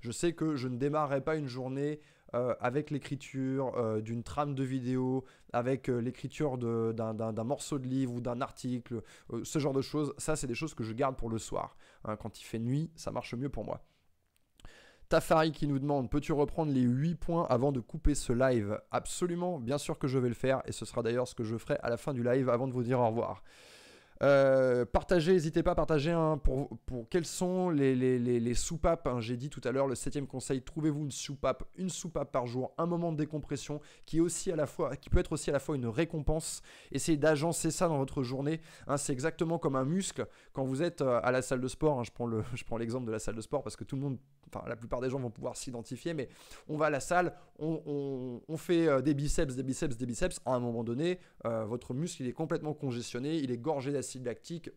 Je sais que je ne démarrerai pas une journée euh, avec l'écriture euh, d'une trame de vidéo, avec euh, l'écriture d'un morceau de livre ou d'un article, ce genre de choses. Ça, c'est des choses que je garde pour le soir. Hein, quand il fait nuit, ça marche mieux pour moi. Tafari qui nous demande Peux-tu reprendre les 8 points avant de couper ce live? Absolument, bien sûr que je vais le faire et ce sera d'ailleurs ce que je ferai à la fin du live avant de vous dire au revoir. Euh, partagez, n'hésitez pas à partager hein, pour, quelles sont les, soupapes. Hein. J'ai dit tout à l'heure le septième conseil, trouvez-vous une soupape, une soupape par jour, un moment de décompression qui, est aussi à la fois, qui peut être aussi à la fois une récompense. Essayez d'agencer ça dans votre journée. Hein. C'est exactement comme un muscle. Quand vous êtes euh, à la salle de sport, je prends l'exemple de la salle de sport parce que tout le monde enfin la plupart des gens vont pouvoir s'identifier, mais on va à la salle, on, fait euh, des biceps, des biceps, des biceps. À un moment donné, votre muscle il est complètement congestionné, il est gorgé d'acide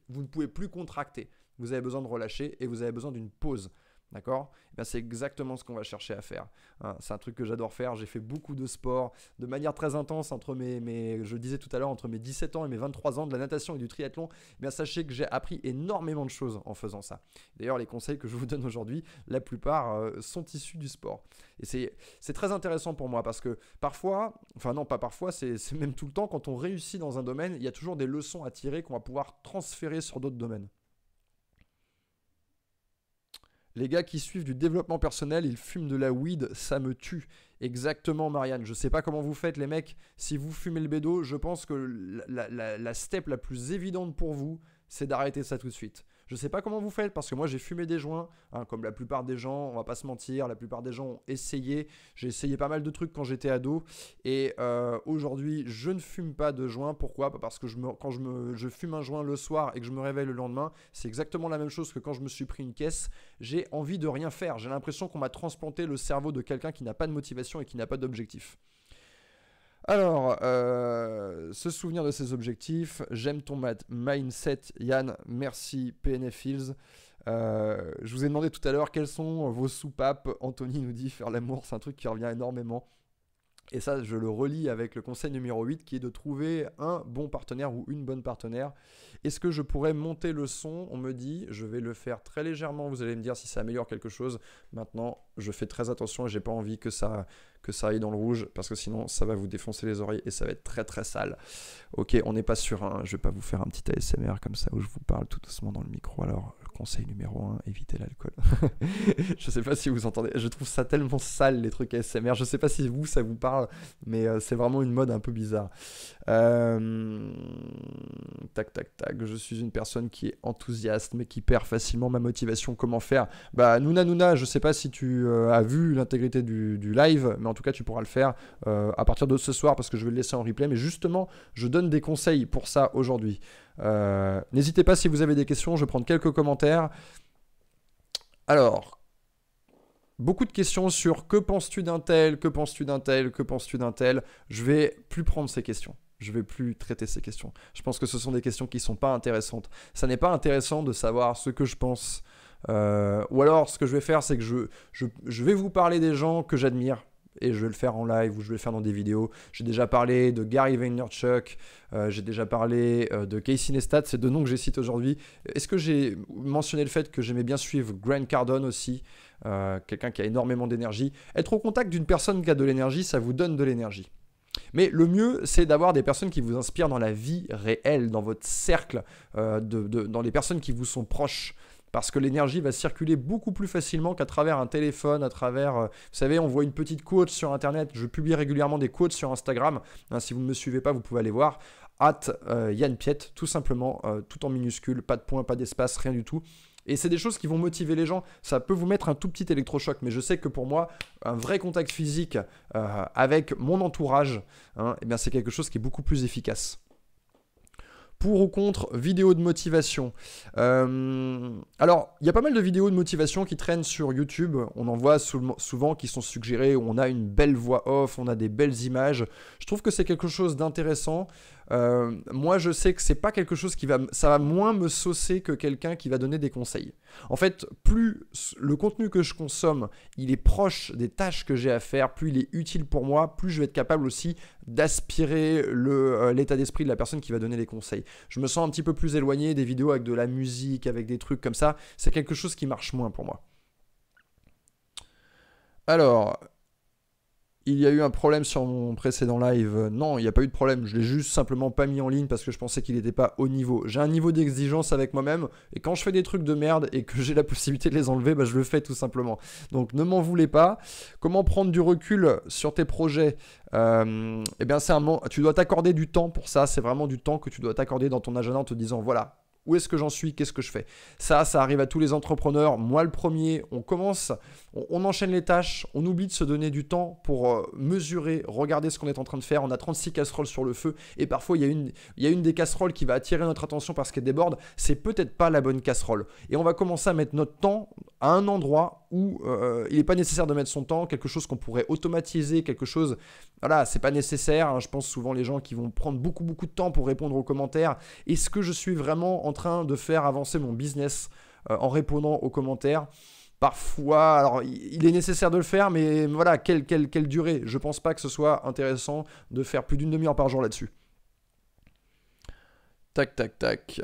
vous ne pouvez plus contracter. Vous avez besoin de relâcher et vous avez besoin d'une pause. D'accord? Eh C'est exactement ce qu'on va chercher à faire. Hein. c'est un truc que j'adore faire. J'ai fait beaucoup de sport de manière très intense entre mes, mes je disais tout à l'heure, entre mes 17 ans et mes 23 ans, de la natation et du triathlon. Eh bien, sachez que j'ai appris énormément de choses en faisant ça. D'ailleurs, les conseils que je vous donne aujourd'hui, la plupart euh, sont issus du sport. Et c'est très intéressant pour moi parce que parfois, enfin non, pas parfois, c'est même tout le temps, quand on réussit dans un domaine, il y a toujours des leçons à tirer qu'on va pouvoir transférer sur d'autres domaines. Les gars qui suivent du développement personnel, ils fument de la weed, ça me tue. Exactement, Marianne. Je sais pas comment vous faites, les mecs. Si vous fumez le bédo, je pense que la, step la plus évidente pour vous, c'est d'arrêter ça tout de suite. Je sais pas comment vous faites parce que moi j'ai fumé des joints, hein, comme la plupart des gens, on va pas se mentir, la plupart des gens ont essayé. J'ai essayé pas mal de trucs quand j'étais ado et euh, aujourd'hui je ne fume pas de joints. Pourquoi? Parce que je quand je fume un joint le soir et que je me réveille le lendemain, c'est exactement la même chose que quand je me suis pris une caisse. J'ai envie de rien faire. J'ai l'impression qu'on m'a transplanté le cerveau de quelqu'un qui n'a pas de motivation et qui n'a pas d'objectif. Alors, euh, se souvenir de ses objectifs. J'aime ton mindset, Yann. Merci, PNF. Euh, je vous ai demandé tout à l'heure quelles sont vos soupapes. Anthony nous dit faire l'amour, c'est un truc qui revient énormément. Et ça, je le relis avec le conseil numéro 8 qui est de trouver un bon partenaire ou une bonne partenaire. Est-ce que je pourrais monter le son On me dit, je vais le faire très légèrement. Vous allez me dire si ça améliore quelque chose. Maintenant, je fais très attention et j'ai pas envie que ça, que ça aille dans le rouge parce que sinon ça va vous défoncer les oreilles et ça va être très très sale. Ok, on n'est pas sur un. Je vais pas vous faire un petit ASMR comme ça où je vous parle tout doucement dans le micro. Alors, conseil numéro 1, évitez l'alcool. je sais pas si vous entendez, je trouve ça tellement sale les trucs ASMR. Je sais pas si vous ça vous parle, mais euh, c'est vraiment une mode un peu bizarre. Euh, tac tac tac, je suis une personne qui est enthousiaste mais qui perd facilement ma motivation. Comment faire? Bah Nuna Nuna, je sais pas si tu euh, as vu l'intégrité du, du, live, mais en tout cas tu pourras le faire à partir de ce soir parce que je vais le laisser en replay. Mais justement, je donne des conseils pour ça aujourd'hui. Euh, n'hésitez pas si vous avez des questions, je vais prendre quelques commentaires. Alors, beaucoup de questions sur que penses-tu d'un tel, que penses-tu d'un tel, que penses-tu d'un tel. Je vais plus prendre ces questions. Je vais plus traiter ces questions. Je pense que ce sont des questions qui sont pas intéressantes. Ça n'est pas intéressant de savoir ce que je pense. Euh, ou alors, ce que je vais faire, c'est que je, je vais vous parler des gens que j'admire et je vais le faire en live ou je vais le faire dans des vidéos. J'ai déjà parlé de Gary Vaynerchuk, euh, j'ai déjà parlé euh, de Casey Neistat, c'est deux noms que j'ai cités aujourd'hui. Est-ce que j'ai mentionné le fait que j'aimais bien suivre Grant Cardone aussi, euh, quelqu'un qui a énormément d'énergie? Être au contact d'une personne qui a de l'énergie, ça vous donne de l'énergie. Mais le mieux, c'est d'avoir des personnes qui vous inspirent dans la vie réelle, dans votre cercle, dans les personnes qui vous sont proches parce que l'énergie va circuler beaucoup plus facilement qu'à travers un téléphone, à travers, euh, vous savez, on voit une petite quote sur Internet, je publie régulièrement des quotes sur Instagram, hein, si vous ne me suivez pas, vous pouvez aller voir, at euh, Yann Piet, tout simplement, euh, tout en minuscule, pas de point, pas d'espace, rien du tout. Et c'est des choses qui vont motiver les gens. Ça peut vous mettre un tout petit électrochoc, mais je sais que pour moi, un vrai contact physique avec mon entourage, hein, eh c'est quelque chose qui est beaucoup plus efficace. Pour ou contre vidéo de motivation euh, Alors, il y a pas mal de vidéos de motivation qui traînent sur YouTube. On en voit souvent qui sont suggérées où on a une belle voix off, on a des belles images. Je trouve que c'est quelque chose d'intéressant. Euh, moi, je sais que c'est pas quelque chose qui va, ça va moins me saucer que quelqu'un qui va donner des conseils. En fait, plus le contenu que je consomme, il est proche des tâches que j'ai à faire, plus il est utile pour moi, plus je vais être capable aussi d'aspirer euh, l'état d'esprit de la personne qui va donner les conseils. Je me sens un petit peu plus éloigné des vidéos avec de la musique, avec des trucs comme ça. C'est quelque chose qui marche moins pour moi. Alors, il y a eu un problème sur mon précédent live. Non, il n'y a pas eu de problème. Je l'ai juste simplement pas mis en ligne parce que je pensais qu'il n'était pas au niveau. J'ai un niveau d'exigence avec moi-même et quand je fais des trucs de merde et que j'ai la possibilité de les enlever, bah, je le fais tout simplement. Donc ne m'en voulez pas. Comment prendre du recul sur tes projets? Euh, Eh bien, c'est un tu dois t'accorder du temps pour ça. C'est vraiment du temps que tu dois t'accorder dans ton agenda en te disant voilà, où est-ce que j'en suis? Qu'est-ce que je fais? Ça, ça arrive à tous les entrepreneurs. Moi, le premier, on commence, on, enchaîne les tâches, on oublie de se donner du temps pour euh, mesurer, regarder ce qu'on est en train de faire. On a 36 casseroles sur le feu et parfois, il y, il y a une des casseroles qui va attirer notre attention parce qu'elle déborde. C'est peut-être pas la bonne casserole. Et on va commencer à mettre notre temps à un endroit où euh, il n'est pas nécessaire de mettre son temps, quelque chose qu'on pourrait automatiser, quelque chose, voilà, c'est pas nécessaire. Hein. Je pense souvent les gens qui vont prendre beaucoup, beaucoup de temps pour répondre aux commentaires. Est-ce que je suis vraiment en train de faire avancer mon business euh, en répondant aux commentaires? Parfois, alors il est nécessaire de le faire, mais voilà, quelle, quelle, quelle durée? Je pense pas que ce soit intéressant de faire plus d'une demi-heure par jour là-dessus. Tac, tac, tac.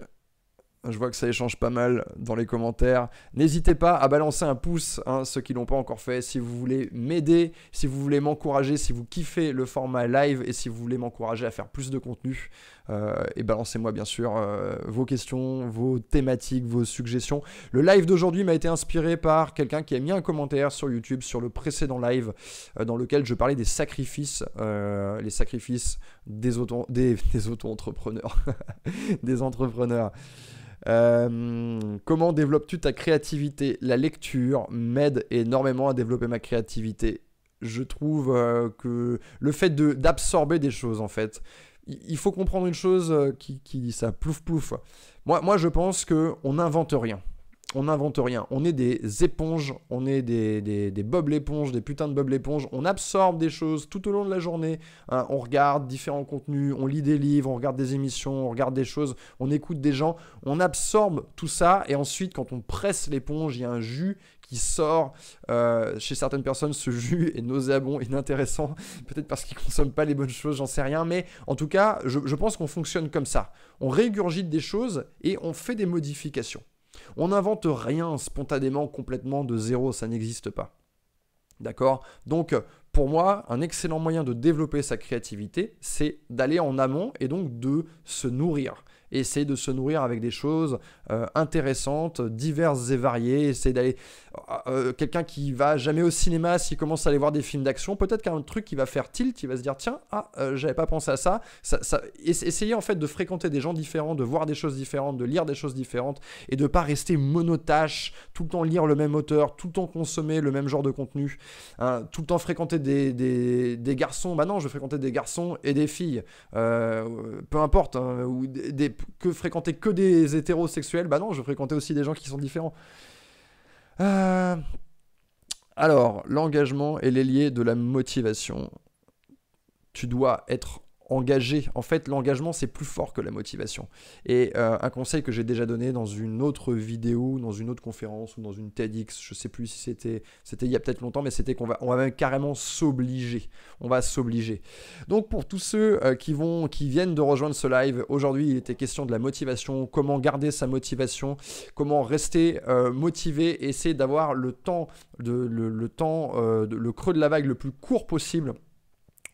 Je vois que ça échange pas mal dans les commentaires. N'hésitez pas à balancer un pouce, hein, ceux qui l'ont pas encore fait, si vous voulez m'aider, si vous voulez m'encourager, si vous kiffez le format live et si vous voulez m'encourager à faire plus de contenu. Euh, et balancez-moi bien sûr euh, vos questions, vos thématiques, vos suggestions. Le live d'aujourd'hui m'a été inspiré par quelqu'un qui a mis un commentaire sur YouTube sur le précédent live euh, dans lequel je parlais des sacrifices, les sacrifices des auto-entrepreneurs. des, des entrepreneurs. Euh, comment développes-tu ta créativité? La lecture m'aide énormément à développer ma créativité. Je trouve euh, que le fait d'absorber des choses, en fait, il faut comprendre une chose euh, qui, qui ça plouf plouf. Moi, moi je pense qu'on n'invente rien on n'invente rien. On est des éponges, on est des, des, des l'éponge, des putains de bob l'éponge. On absorbe des choses tout au long de la journée. Hein. on regarde différents contenus, on lit des livres, on regarde des émissions, on regarde des choses, on écoute des gens. On absorbe tout ça et ensuite, quand on presse l'éponge, il y a un jus qui sort. Euh, chez certaines personnes, ce jus est nauséabond, inintéressant. Peut-être parce qu'ils consomment pas les bonnes choses, j'en sais rien. Mais en tout cas, je pense qu'on fonctionne comme ça. On régurgite des choses et on fait des modifications. On n'invente rien spontanément, complètement de zéro, ça n'existe pas. D'accord? Donc, pour moi, un excellent moyen de développer sa créativité, c'est d'aller en amont et donc de se nourrir essayer de se nourrir avec des choses euh, intéressantes, diverses et variées, essayer d'aller... Euh, euh, quelqu'un qui va jamais au cinéma, s'il commence à aller voir des films d'action, peut-être qu'un truc qui va faire tilt, il va se dire, tiens, ah, j'avais pas pensé à ça. ça, Essayer en fait de fréquenter des gens différents, de voir des choses différentes, de lire des choses différentes, et de pas rester monotache, tout le temps lire le même auteur, tout le temps consommer le même genre de contenu, hein, tout le temps fréquenter des, des, garçons, bah non, je fréquenter des garçons et des filles, peu importe, hein, ou des, que fréquenter que des hétérosexuels. Bah non, je fréquentais aussi des gens qui sont différents. Euh, alors, l'engagement est l'ailier de la motivation. Tu dois être engagé. En fait, l'engagement, c'est plus fort que la motivation. Et euh, un conseil que j'ai déjà donné dans une autre vidéo, dans une autre conférence ou dans une TEDx, je sais plus si c'était c'était il y a peut-être longtemps, mais c'était qu'on va, on va carrément s'obliger. On va s'obliger. Donc pour tous ceux euh, qui, vont, qui viennent de rejoindre ce live, aujourd'hui, il était question de la motivation, comment garder sa motivation, comment rester euh, motivé, essayer d'avoir le temps, de, le, temps le creux de la vague le plus court possible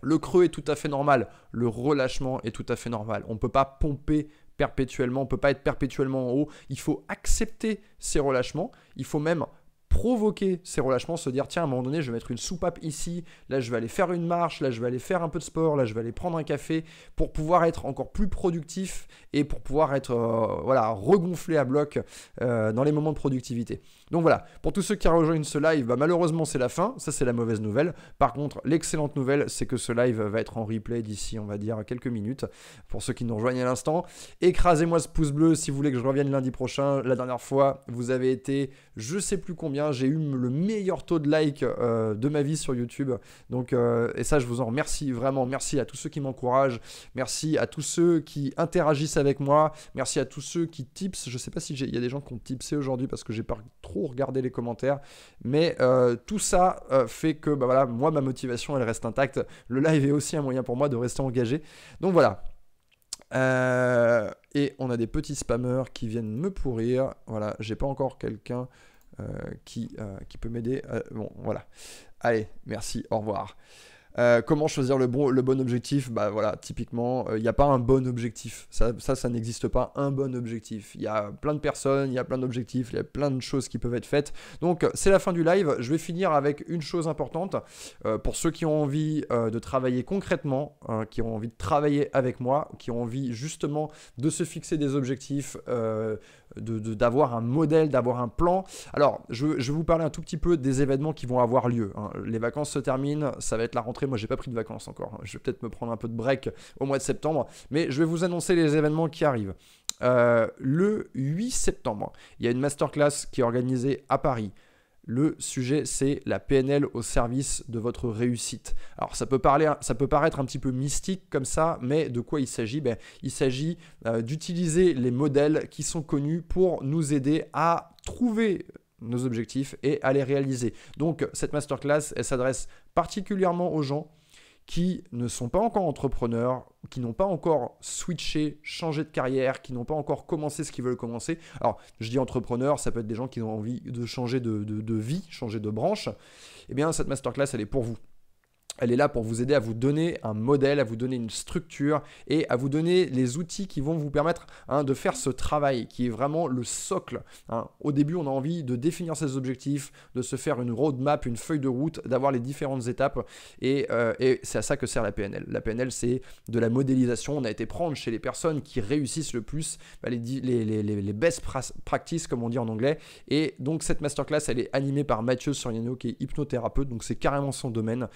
le creux est tout à fait normal, le relâchement est tout à fait normal. On ne peut pas pomper perpétuellement, on ne peut pas être perpétuellement en haut. Il faut accepter ces relâchements, il faut même provoquer ces relâchements, se dire tiens à un moment donné je vais mettre une soupape ici, là je vais aller faire une marche, là je vais aller faire un peu de sport, là je vais aller prendre un café pour pouvoir être encore plus productif et pour pouvoir être euh, voilà regonflé à bloc euh, dans les moments de productivité. Donc voilà, pour tous ceux qui rejoignent ce live, bah, malheureusement c'est la fin, ça c'est la mauvaise nouvelle. Par contre, l'excellente nouvelle, c'est que ce live va être en replay d'ici, on va dire, quelques minutes. Pour ceux qui nous rejoignent à l'instant, écrasez-moi ce pouce bleu si vous voulez que je revienne lundi prochain. La dernière fois, vous avez été, je sais plus combien, j'ai eu le meilleur taux de like euh, de ma vie sur YouTube. Donc, euh, et ça, je vous en remercie vraiment. Merci à tous ceux qui m'encouragent, merci à tous ceux qui interagissent avec moi, merci à tous ceux qui tips. Je sais pas s'il y a des gens qui ont tipsé aujourd'hui parce que j'ai pas trop regarder les commentaires. Mais euh, tout ça fait que bah voilà, moi, ma motivation, elle reste intacte. Le live est aussi un moyen pour moi de rester engagé. Donc voilà. Et on a des petits spammers qui viennent me pourrir. Voilà, j'ai pas encore quelqu'un qui, qui peut m'aider. bon, voilà. Allez, merci, au revoir. Euh, comment choisir le bon, le bon objectif? Bah voilà, typiquement, il euh, n'y a pas un bon objectif. Ça, ça, n'existe pas un bon objectif. Il y a plein de personnes, il y a plein d'objectifs, il y a plein de choses qui peuvent être faites. Donc c'est la fin du live. Je vais finir avec une chose importante. Euh, pour ceux qui ont envie de travailler concrètement, hein, qui ont envie de travailler avec moi, qui ont envie justement de se fixer des objectifs, d'avoir un modèle, d'avoir un plan. Alors, je, vais vous parler un tout petit peu des événements qui vont avoir lieu. Hein. Les vacances se terminent, ça va être la rentrée. Moi, j'ai pas pris de vacances encore. Je vais peut-être me prendre un peu de break au mois de septembre, mais je vais vous annoncer les événements qui arrivent. Euh, le 8 septembre, il y a une masterclass qui est organisée à Paris. Le sujet, c'est la PNL au service de votre réussite. Alors, ça peut, paraître un petit peu mystique comme ça, mais de quoi il s'agit? Ben, Il s'agit euh, d'utiliser les modèles qui sont connus pour nous aider à trouver nos objectifs et à les réaliser. Donc, cette masterclass, elle s'adresse particulièrement aux gens qui ne sont pas encore entrepreneurs, qui n'ont pas encore switché, changé de carrière, qui n'ont pas encore commencé ce qu'ils veulent commencer. Alors, je dis entrepreneurs, ça peut être des gens qui ont envie de changer de, vie, changer de branche. Eh bien, cette masterclass, elle est pour vous. Elle est là pour vous aider à vous donner un modèle, à vous donner une structure et à vous donner les outils qui vont vous permettre hein, de faire ce travail qui est vraiment le socle. Hein. Au début, on a envie de définir ses objectifs, de se faire une roadmap, une feuille de route, d'avoir les différentes étapes et, euh, c'est à ça que sert la PNL. La PNL, c'est de la modélisation. On a été prendre chez les personnes qui réussissent le plus bah, les, best practices, comme on dit en anglais. Et donc, cette masterclass, elle est animée par Mathieu Soriano, qui est hypnothérapeute. Donc, c'est carrément son domaine.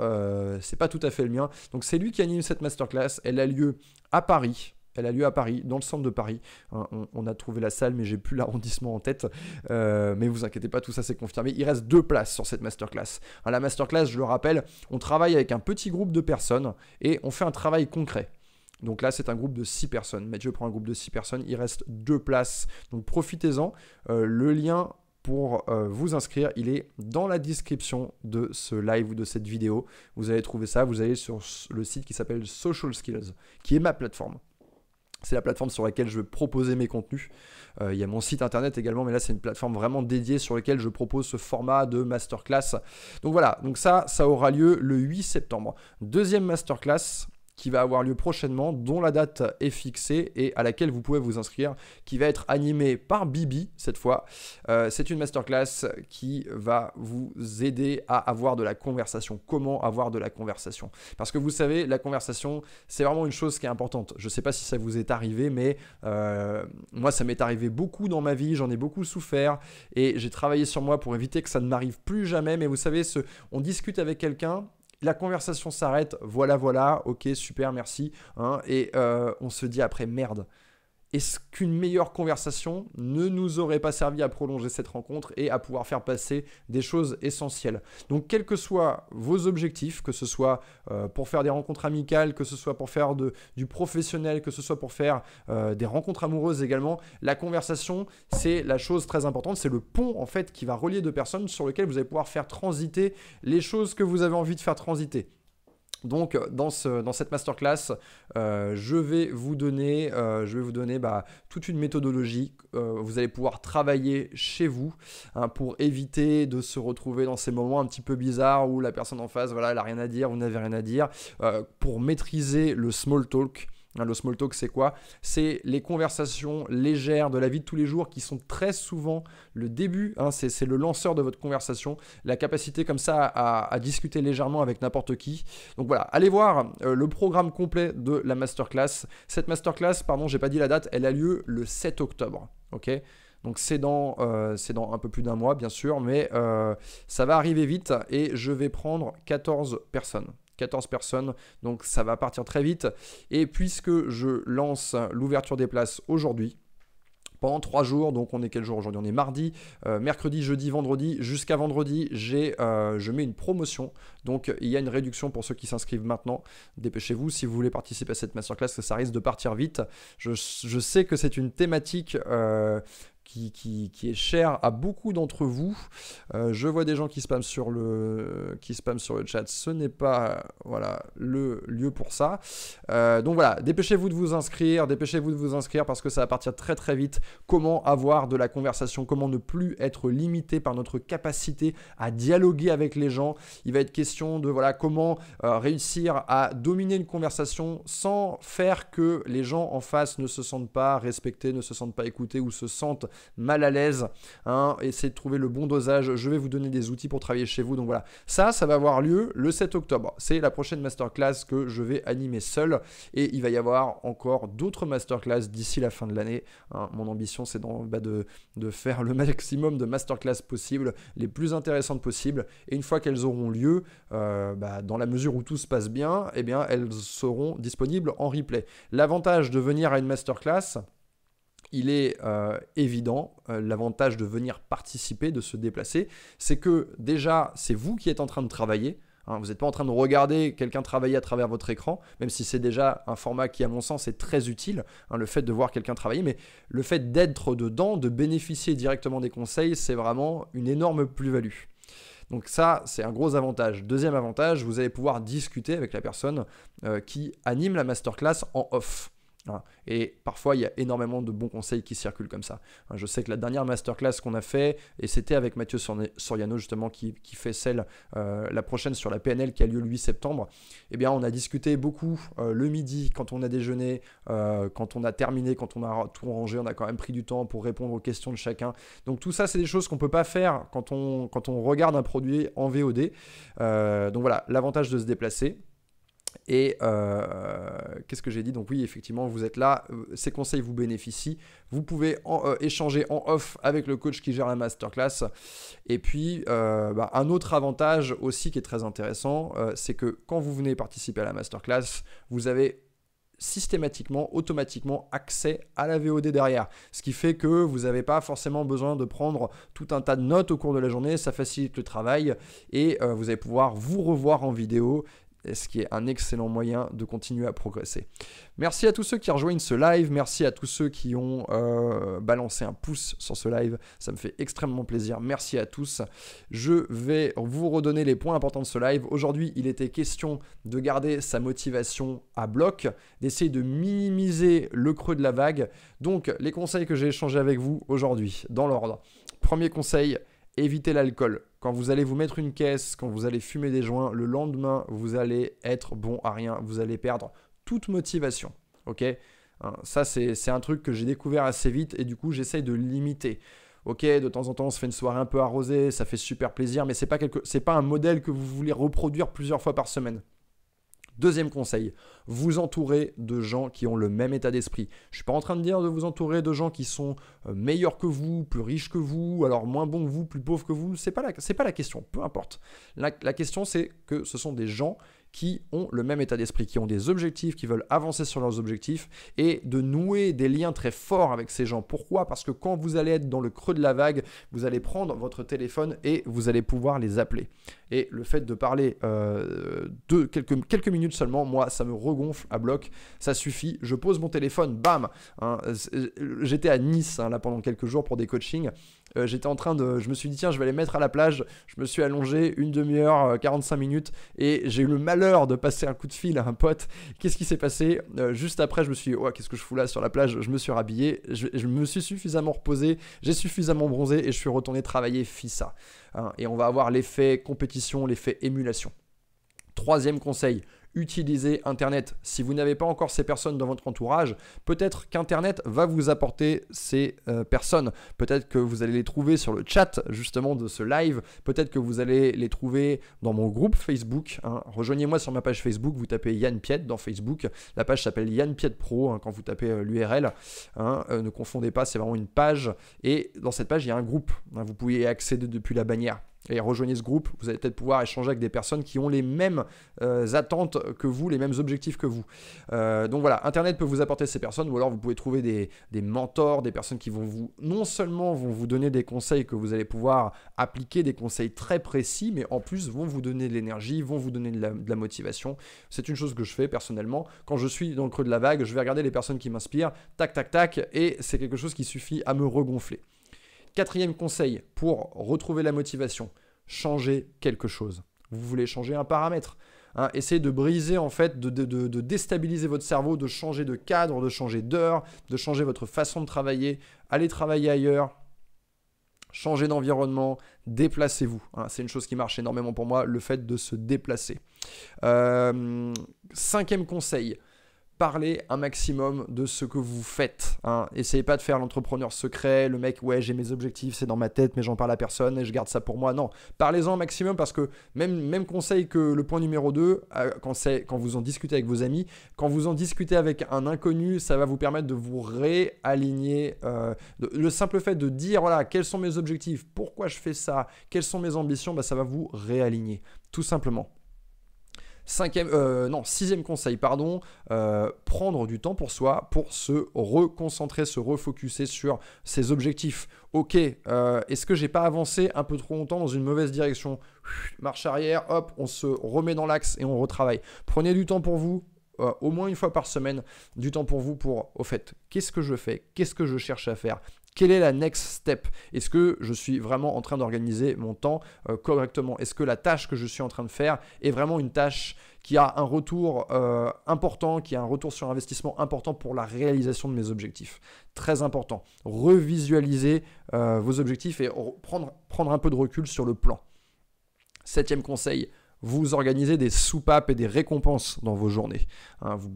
Euh, c'est pas tout à fait le mien. Donc c'est lui qui anime cette masterclass. Elle a lieu à Paris. Elle a lieu à Paris, dans le centre de Paris. Hein, on, a trouvé la salle, mais j'ai plus l'arrondissement en tête. Euh, mais vous inquiétez pas, tout ça c'est confirmé. Il reste deux places sur cette masterclass. Hein, la masterclass, je le rappelle, on travaille avec un petit groupe de personnes et on fait un travail concret. Donc là, c'est un groupe de 6 personnes. Mathieu prend un groupe de 6 personnes. Il reste deux places. Donc profitez-en. Euh, le lien pour euh, vous inscrire, il est dans la description de ce live ou de cette vidéo. Vous allez trouver ça, vous allez sur le site qui s'appelle Social Skills, qui est ma plateforme. C'est la plateforme sur laquelle je vais proposer mes contenus. Euh, il y a mon site internet également, mais là c'est une plateforme vraiment dédiée sur laquelle je propose ce format de masterclass. Donc voilà, donc ça, ça aura lieu le 8 septembre. Deuxième masterclass, qui va avoir lieu prochainement, dont la date est fixée et à laquelle vous pouvez vous inscrire, qui va être animée par Bibi cette fois. Euh, c'est une masterclass qui va vous aider à avoir de la conversation. Comment avoir de la conversation? Parce que vous savez, la conversation, c'est vraiment une chose qui est importante. Je ne sais pas si ça vous est arrivé, mais euh, moi, ça m'est arrivé beaucoup dans ma vie, j'en ai beaucoup souffert et j'ai travaillé sur moi pour éviter que ça ne m'arrive plus jamais. Mais vous savez, on discute avec quelqu'un la conversation s'arrête, voilà, voilà, ok, super, merci. Hein, et euh, on se dit après, merde, est-ce qu'une meilleure conversation ne nous aurait pas servi à prolonger cette rencontre et à pouvoir faire passer des choses essentielles? Donc, quels que soient vos objectifs, que ce soit euh, pour faire des rencontres amicales, que ce soit pour faire du professionnel, que ce soit pour faire euh, des rencontres amoureuses également, la conversation, c'est la chose très importante. C'est le pont, en fait, qui va relier deux personnes sur lequel vous allez pouvoir faire transiter les choses que vous avez envie de faire transiter. Donc dans, ce, dans cette masterclass, euh, je vais vous donner, euh, bah, toute une méthodologie. Euh, vous allez pouvoir travailler chez vous hein, pour éviter de se retrouver dans ces moments un petit peu bizarres où la personne en face, voilà, elle n'a rien à dire, vous n'avez rien à dire, pour maîtriser le small talk. Hein, le small talk, c'est quoi? C'est les conversations légères de la vie de tous les jours qui sont très souvent le début, hein, c'est le lanceur de votre conversation, la capacité comme ça à, discuter légèrement avec n'importe qui. Donc voilà, allez voir euh, le programme complet de la masterclass. Cette masterclass, pardon, j'ai pas dit la date, elle a lieu le 7 octobre. Ok? Donc c'est dans, euh, dans un peu plus d'un mois, bien sûr, mais euh, ça va arriver vite et je vais prendre 14 personnes. 14 personnes, donc ça va partir très vite. Et puisque je lance l'ouverture des places aujourd'hui, pendant trois jours. Donc on est quel jour aujourd'hui? On est mardi, euh, mercredi, jeudi, vendredi. Jusqu'à vendredi, j'ai, euh, je mets une promotion. Donc il y a une réduction pour ceux qui s'inscrivent maintenant. Dépêchez-vous si vous voulez participer à cette masterclass, ça risque de partir vite. Je, sais que c'est une thématique euh, qui, est cher à beaucoup d'entre vous. Euh, je vois des gens qui spamment sur le, qui sur le chat. Ce n'est pas voilà, le lieu pour ça. Euh, donc voilà, dépêchez-vous de vous inscrire. Dépêchez-vous de vous inscrire parce que ça va partir très très vite. Comment avoir de la conversation? Comment ne plus être limité par notre capacité à dialoguer avec les gens? Il va être question de voilà, comment euh, réussir à dominer une conversation sans faire que les gens en face ne se sentent pas respectés, ne se sentent pas écoutés ou se sentent mal à l'aise. Hein, essayez de trouver le bon dosage. Je vais vous donner des outils pour travailler chez vous. Donc voilà, ça, ça va avoir lieu le 7 octobre. C'est la prochaine masterclass que je vais animer seul. Et il va y avoir encore d'autres masterclass d'ici la fin de l'année. Hein. mon ambition, c'est bah, de, de faire le maximum de masterclass possibles, les plus intéressantes possibles. Et une fois qu'elles auront lieu, euh, bah, dans la mesure où tout se passe bien, eh bien, elles seront disponibles en replay. L'avantage de venir à une masterclass, il est euh, évident, euh, l'avantage de venir participer, de se déplacer, c'est que déjà, c'est vous qui êtes en train de travailler. Hein. vous n'êtes pas en train de regarder quelqu'un travailler à travers votre écran, même si c'est déjà un format qui, à mon sens, est très utile, hein, le fait de voir quelqu'un travailler, mais le fait d'être dedans, de bénéficier directement des conseils, c'est vraiment une énorme plus-value. Donc ça, c'est un gros avantage. Deuxième avantage, vous allez pouvoir discuter avec la personne euh, qui anime la masterclass en off. Et parfois, il y a énormément de bons conseils qui circulent comme ça. Hein, je sais que la dernière masterclass qu'on a fait, et c'était avec Mathieu Soriano justement qui, fait celle, euh, la prochaine sur la PNL qui a lieu le 8 septembre, eh bien on a discuté beaucoup euh, le midi quand on a déjeuné, euh, quand on a terminé, quand on a tout rangé, on a quand même pris du temps pour répondre aux questions de chacun. Donc tout ça, c'est des choses qu'on ne peut pas faire quand on, quand on regarde un produit en VOD. donc voilà, l'avantage de se déplacer. Et euh, qu'est-ce que j'ai dit? Donc oui, effectivement, vous êtes là, euh, ces conseils vous bénéficient. Vous pouvez euh, échanger en off avec le coach qui gère la masterclass. Et puis, bah, un autre avantage aussi qui est très intéressant, c'est que quand vous venez participer à la masterclass, vous avez systématiquement, automatiquement accès à la VOD derrière. Ce qui fait que vous n'avez pas forcément besoin de prendre tout un tas de notes au cours de la journée, ça facilite le travail et vous allez pouvoir vous revoir en vidéo ce qui est un excellent moyen de continuer à progresser. Merci à tous ceux qui rejoignent ce live, merci à tous ceux qui ont euh, balancé un pouce sur ce live, ça me fait extrêmement plaisir, merci à tous. Je vais vous redonner les points importants de ce live. Aujourd'hui, il était question de garder sa motivation à bloc, d'essayer de minimiser le creux de la vague. Donc, les conseils que j'ai échangés avec vous aujourd'hui, dans l'ordre. Premier conseil, évitez l'alcool. Quand vous allez vous mettre une caisse, quand vous allez fumer des joints, le lendemain, vous allez être bon à rien. Vous allez perdre toute motivation. Ok? Hein, Ça, c'est un truc que j'ai découvert assez vite et du coup, j'essaye de limiter. Ok, de temps en temps, on se fait une soirée un peu arrosée, ça fait super plaisir, mais c'est pas pas un modèle que vous voulez reproduire plusieurs fois par semaine. Deuxième conseil, vous entourer de gens qui ont le même état d'esprit. Je ne suis pas en train de dire de vous entourer de gens qui sont euh, meilleurs que vous, plus riches que vous, alors moins bons que vous, plus pauvres que vous. Ce n'est pas, la, pas la question, peu importe. La question, c'est que ce sont des gens qui ont le même état d'esprit, qui ont des objectifs, qui veulent avancer sur leurs objectifs et de nouer des liens très forts avec ces gens. Pourquoi? Parce que quand vous allez être dans le creux de la vague, vous allez prendre votre téléphone et vous allez pouvoir les appeler. Et le fait de parler euh, de quelques, minutes seulement, moi, ça me regonfle à bloc. Ça suffit. Je pose mon téléphone, bam. Hein, j'étais à Nice hein, pendant quelques jours pour des coachings. Euh, j'étais en train de. Je me suis dit, tiens, je vais aller mettre à la plage. Je me suis allongé une demi-heure, 45 euh, minutes. Et j'ai eu le malheur de passer un coup de fil à un pote. Qu'est-ce qui s'est passé? Juste après, je me suis dit, ouais, qu'est-ce que je fous là sur la plage? Je me suis rhabillé. Je, je me suis suffisamment reposé. J'ai suffisamment bronzé et je suis retourné travailler FISA. Hein, et on va avoir l'effet compétition, l'effet émulation. Troisième conseil, utilisez Internet. Si vous n'avez pas encore ces personnes dans votre entourage, peut-être qu'Internet va vous apporter ces euh, personnes. Peut-être que vous allez les trouver sur le chat justement de ce live. Peut-être que vous allez les trouver dans mon groupe Facebook. Hein. Rejoignez-moi sur ma page Facebook. Vous tapez Yann Piet dans Facebook. La page s'appelle Yann Piet Pro hein, quand vous tapez euh, l'URL. Hein. Euh, ne confondez pas, c'est vraiment une page. Et dans cette page, il y a un groupe. vous pouvez y accéder depuis la bannière et rejoignez ce groupe, vous allez peut-être pouvoir échanger avec des personnes qui ont les mêmes euh, attentes que vous, les mêmes objectifs que vous. Euh, donc voilà, Internet peut vous apporter ces personnes, ou alors vous pouvez trouver des, mentors, des personnes qui vont vous, non seulement vont vous donner des conseils que vous allez pouvoir appliquer, des conseils très précis, mais en plus vont vous donner de l'énergie, vont vous donner de la, de la motivation. C'est une chose que je fais personnellement. Quand je suis dans le creux de la vague, je vais regarder les personnes qui m'inspirent, tac, tac, tac, et c'est quelque chose qui suffit à me regonfler. Quatrième conseil pour retrouver la motivation, changer quelque chose. Vous voulez changer un paramètre. Hein, essayez de briser en fait, de, déstabiliser votre cerveau, de changer de cadre, de changer d'heure, de changer votre façon de travailler, allez travailler ailleurs, changer d'environnement, déplacez-vous. Hein. c'est une chose qui marche énormément pour moi, le fait de se déplacer. Euh, cinquième conseil, parlez un maximum de ce que vous faites. Hein. Essayez pas de faire l'entrepreneur secret, le mec, ouais, j'ai mes objectifs, c'est dans ma tête, mais j'en parle à personne et je garde ça pour moi. Non, parlez-en un maximum parce que même, même conseil que le point numéro 2, euh, quand, quand vous en discutez avec vos amis, quand vous en discutez avec un inconnu, ça va vous permettre de vous réaligner. Euh, le simple fait de dire, voilà, quels sont mes objectifs, pourquoi je fais ça, quelles sont mes ambitions, bah, ça va vous réaligner, tout simplement. Cinquième, euh, non, sixième conseil, pardon, euh, prendre du temps pour soi, pour se reconcentrer, se refocuser sur ses objectifs. Ok, euh, est-ce que j'ai pas avancé un peu trop longtemps dans une mauvaise direction? Marche arrière, hop, on se remet dans l'axe et on retravaille. Prenez du temps pour vous, au moins une fois par semaine du temps pour vous pour, au fait, qu'est-ce que je fais? Qu'est-ce que je cherche à faire? Quelle est la next step? Est-ce que je suis vraiment en train d'organiser mon temps correctement? Est-ce que la tâche que je suis en train de faire est vraiment une tâche qui a un retour euh, important, qui a un retour sur investissement important pour la réalisation de mes objectifs? Très important. Revisualiser euh, vos objectifs et prendre, prendre un peu de recul sur le plan. Septième conseil, vous organisez des soupapes et des récompenses dans vos journées. Hein, vous,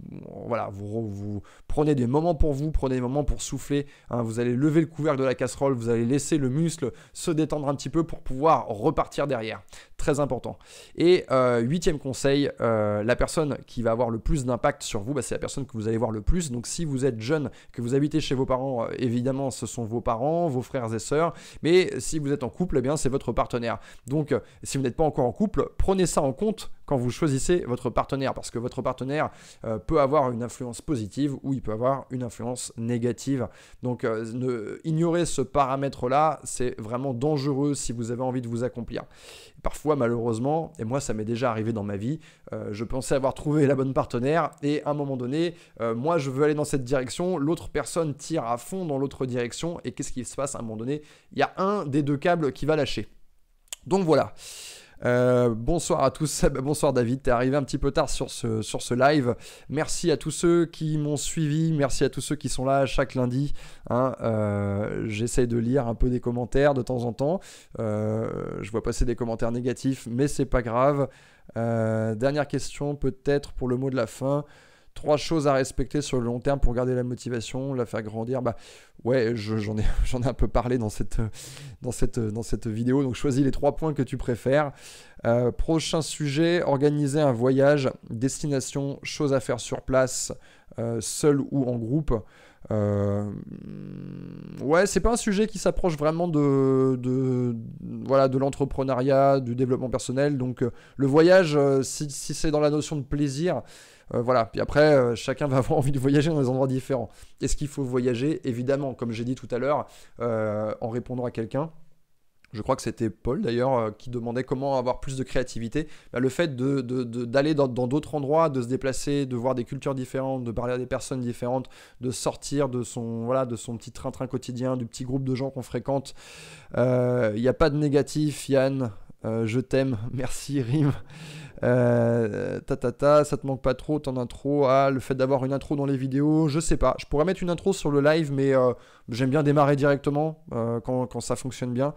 voilà, vous, prenez des moments pour vous, prenez des moments pour souffler. Hein, vous allez lever le couvercle de la casserole, vous allez laisser le muscle se détendre un petit peu pour pouvoir repartir derrière. Très important. Et euh, huitième conseil, euh, la personne qui va avoir le plus d'impact sur vous, bah, c'est la personne que vous allez voir le plus. Donc si vous êtes jeune, que vous habitez chez vos parents, euh, évidemment, ce sont vos parents, vos frères et sœurs. Mais si vous êtes en couple, eh bien c'est votre partenaire. Donc si vous n'êtes pas encore en couple, prenez ça en compte quand vous choisissez votre partenaire, parce que votre partenaire euh, peut avoir une influence positive ou il peut avoir une influence négative. Donc euh, ne, ignorer ce paramètre-là, c'est vraiment dangereux si vous avez envie de vous accomplir. Parfois, malheureusement, et moi ça m'est déjà arrivé dans ma vie, euh, je pensais avoir trouvé la bonne partenaire et à un moment donné, moi je veux aller dans cette direction, l'autre personne tire à fond dans l'autre direction et qu'est-ce qui se passe à un moment donné? Il y a un des deux câbles qui va lâcher. Donc voilà. Euh, bonsoir à tous, bonsoir David, t'es arrivé un petit peu tard sur ce, sur live. Merci à tous ceux qui m'ont suivi, merci à tous ceux qui sont là chaque lundi. Hein. Euh, j'essaye de lire un peu des commentaires de temps en temps. Euh, je vois passer des commentaires négatifs, mais c'est pas grave. dernière question, peut-être pour le mot de la fin trois choses à respecter sur le long terme pour garder la motivation, la faire grandir. Bah ouais, j'en ai, ai un peu parlé dans cette, dans, cette, dans cette vidéo. Donc choisis les trois points que tu préfères. Euh, prochain sujet, organiser un voyage, destination, choses à faire sur place, euh, seul ou en groupe. Euh, ouais, c'est pas un sujet qui s'approche vraiment de, de voilà de l'entrepreneuriat, du développement personnel. Donc le voyage, si c'est dans la notion de plaisir, euh, voilà. Puis après, euh, chacun va avoir envie de voyager dans des endroits différents. Est-ce qu'il faut voyager? Évidemment, comme j'ai dit tout à l'heure, euh, en répondant à quelqu'un. Je crois que c'était Paul d'ailleurs qui demandait comment avoir plus de créativité. Bah, le fait d'aller dans d'autres endroits, de se déplacer, de voir des cultures différentes, de parler à des personnes différentes, de sortir de son, voilà, de son petit train-train quotidien, du petit groupe de gens qu'on fréquente. Il n'y a pas de négatif, Yann. je t'aime. Merci, Rim. Euh, ta, ta, ta, ça te manque pas trop ton intro Ah, le fait d'avoir une intro dans les vidéos, je sais pas. Je pourrais mettre une intro sur le live, mais euh, j'aime bien démarrer directement euh, quand, quand, ça fonctionne bien.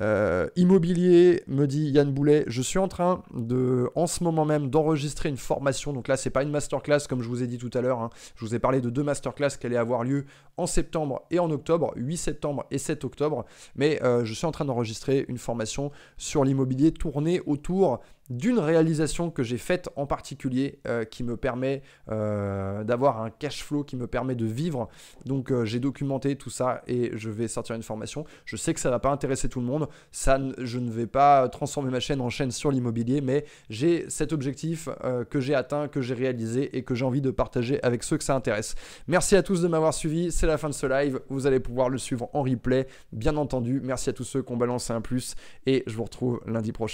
Euh, immobilier, me dit Yann Boulet, je suis en train de, en ce moment même, d'enregistrer une formation. Donc là, c'est pas une masterclass comme je vous ai dit tout à l'heure. Hein. Je vous ai parlé de deux masterclass qui allaient avoir lieu en septembre et en octobre, 8 septembre et 7 octobre. Mais je suis en train d'enregistrer une formation sur l'immobilier tournée autour d'une réalisation que j'ai faite en particulier euh, qui me permet euh, d'avoir un cash flow qui me permet de vivre. Donc euh, j'ai documenté tout ça et je vais sortir une formation. Je sais que ça ne va pas intéresser tout le monde. Je ne vais pas transformer ma chaîne en chaîne sur l'immobilier, mais j'ai cet objectif que j'ai atteint, que j'ai réalisé et que j'ai envie de partager avec ceux que ça intéresse. Merci à tous de m'avoir suivi. C'est la fin de ce live. Vous allez pouvoir le suivre en replay, bien entendu. Merci à tous ceux qui ont balancé un plus et je vous retrouve lundi prochain.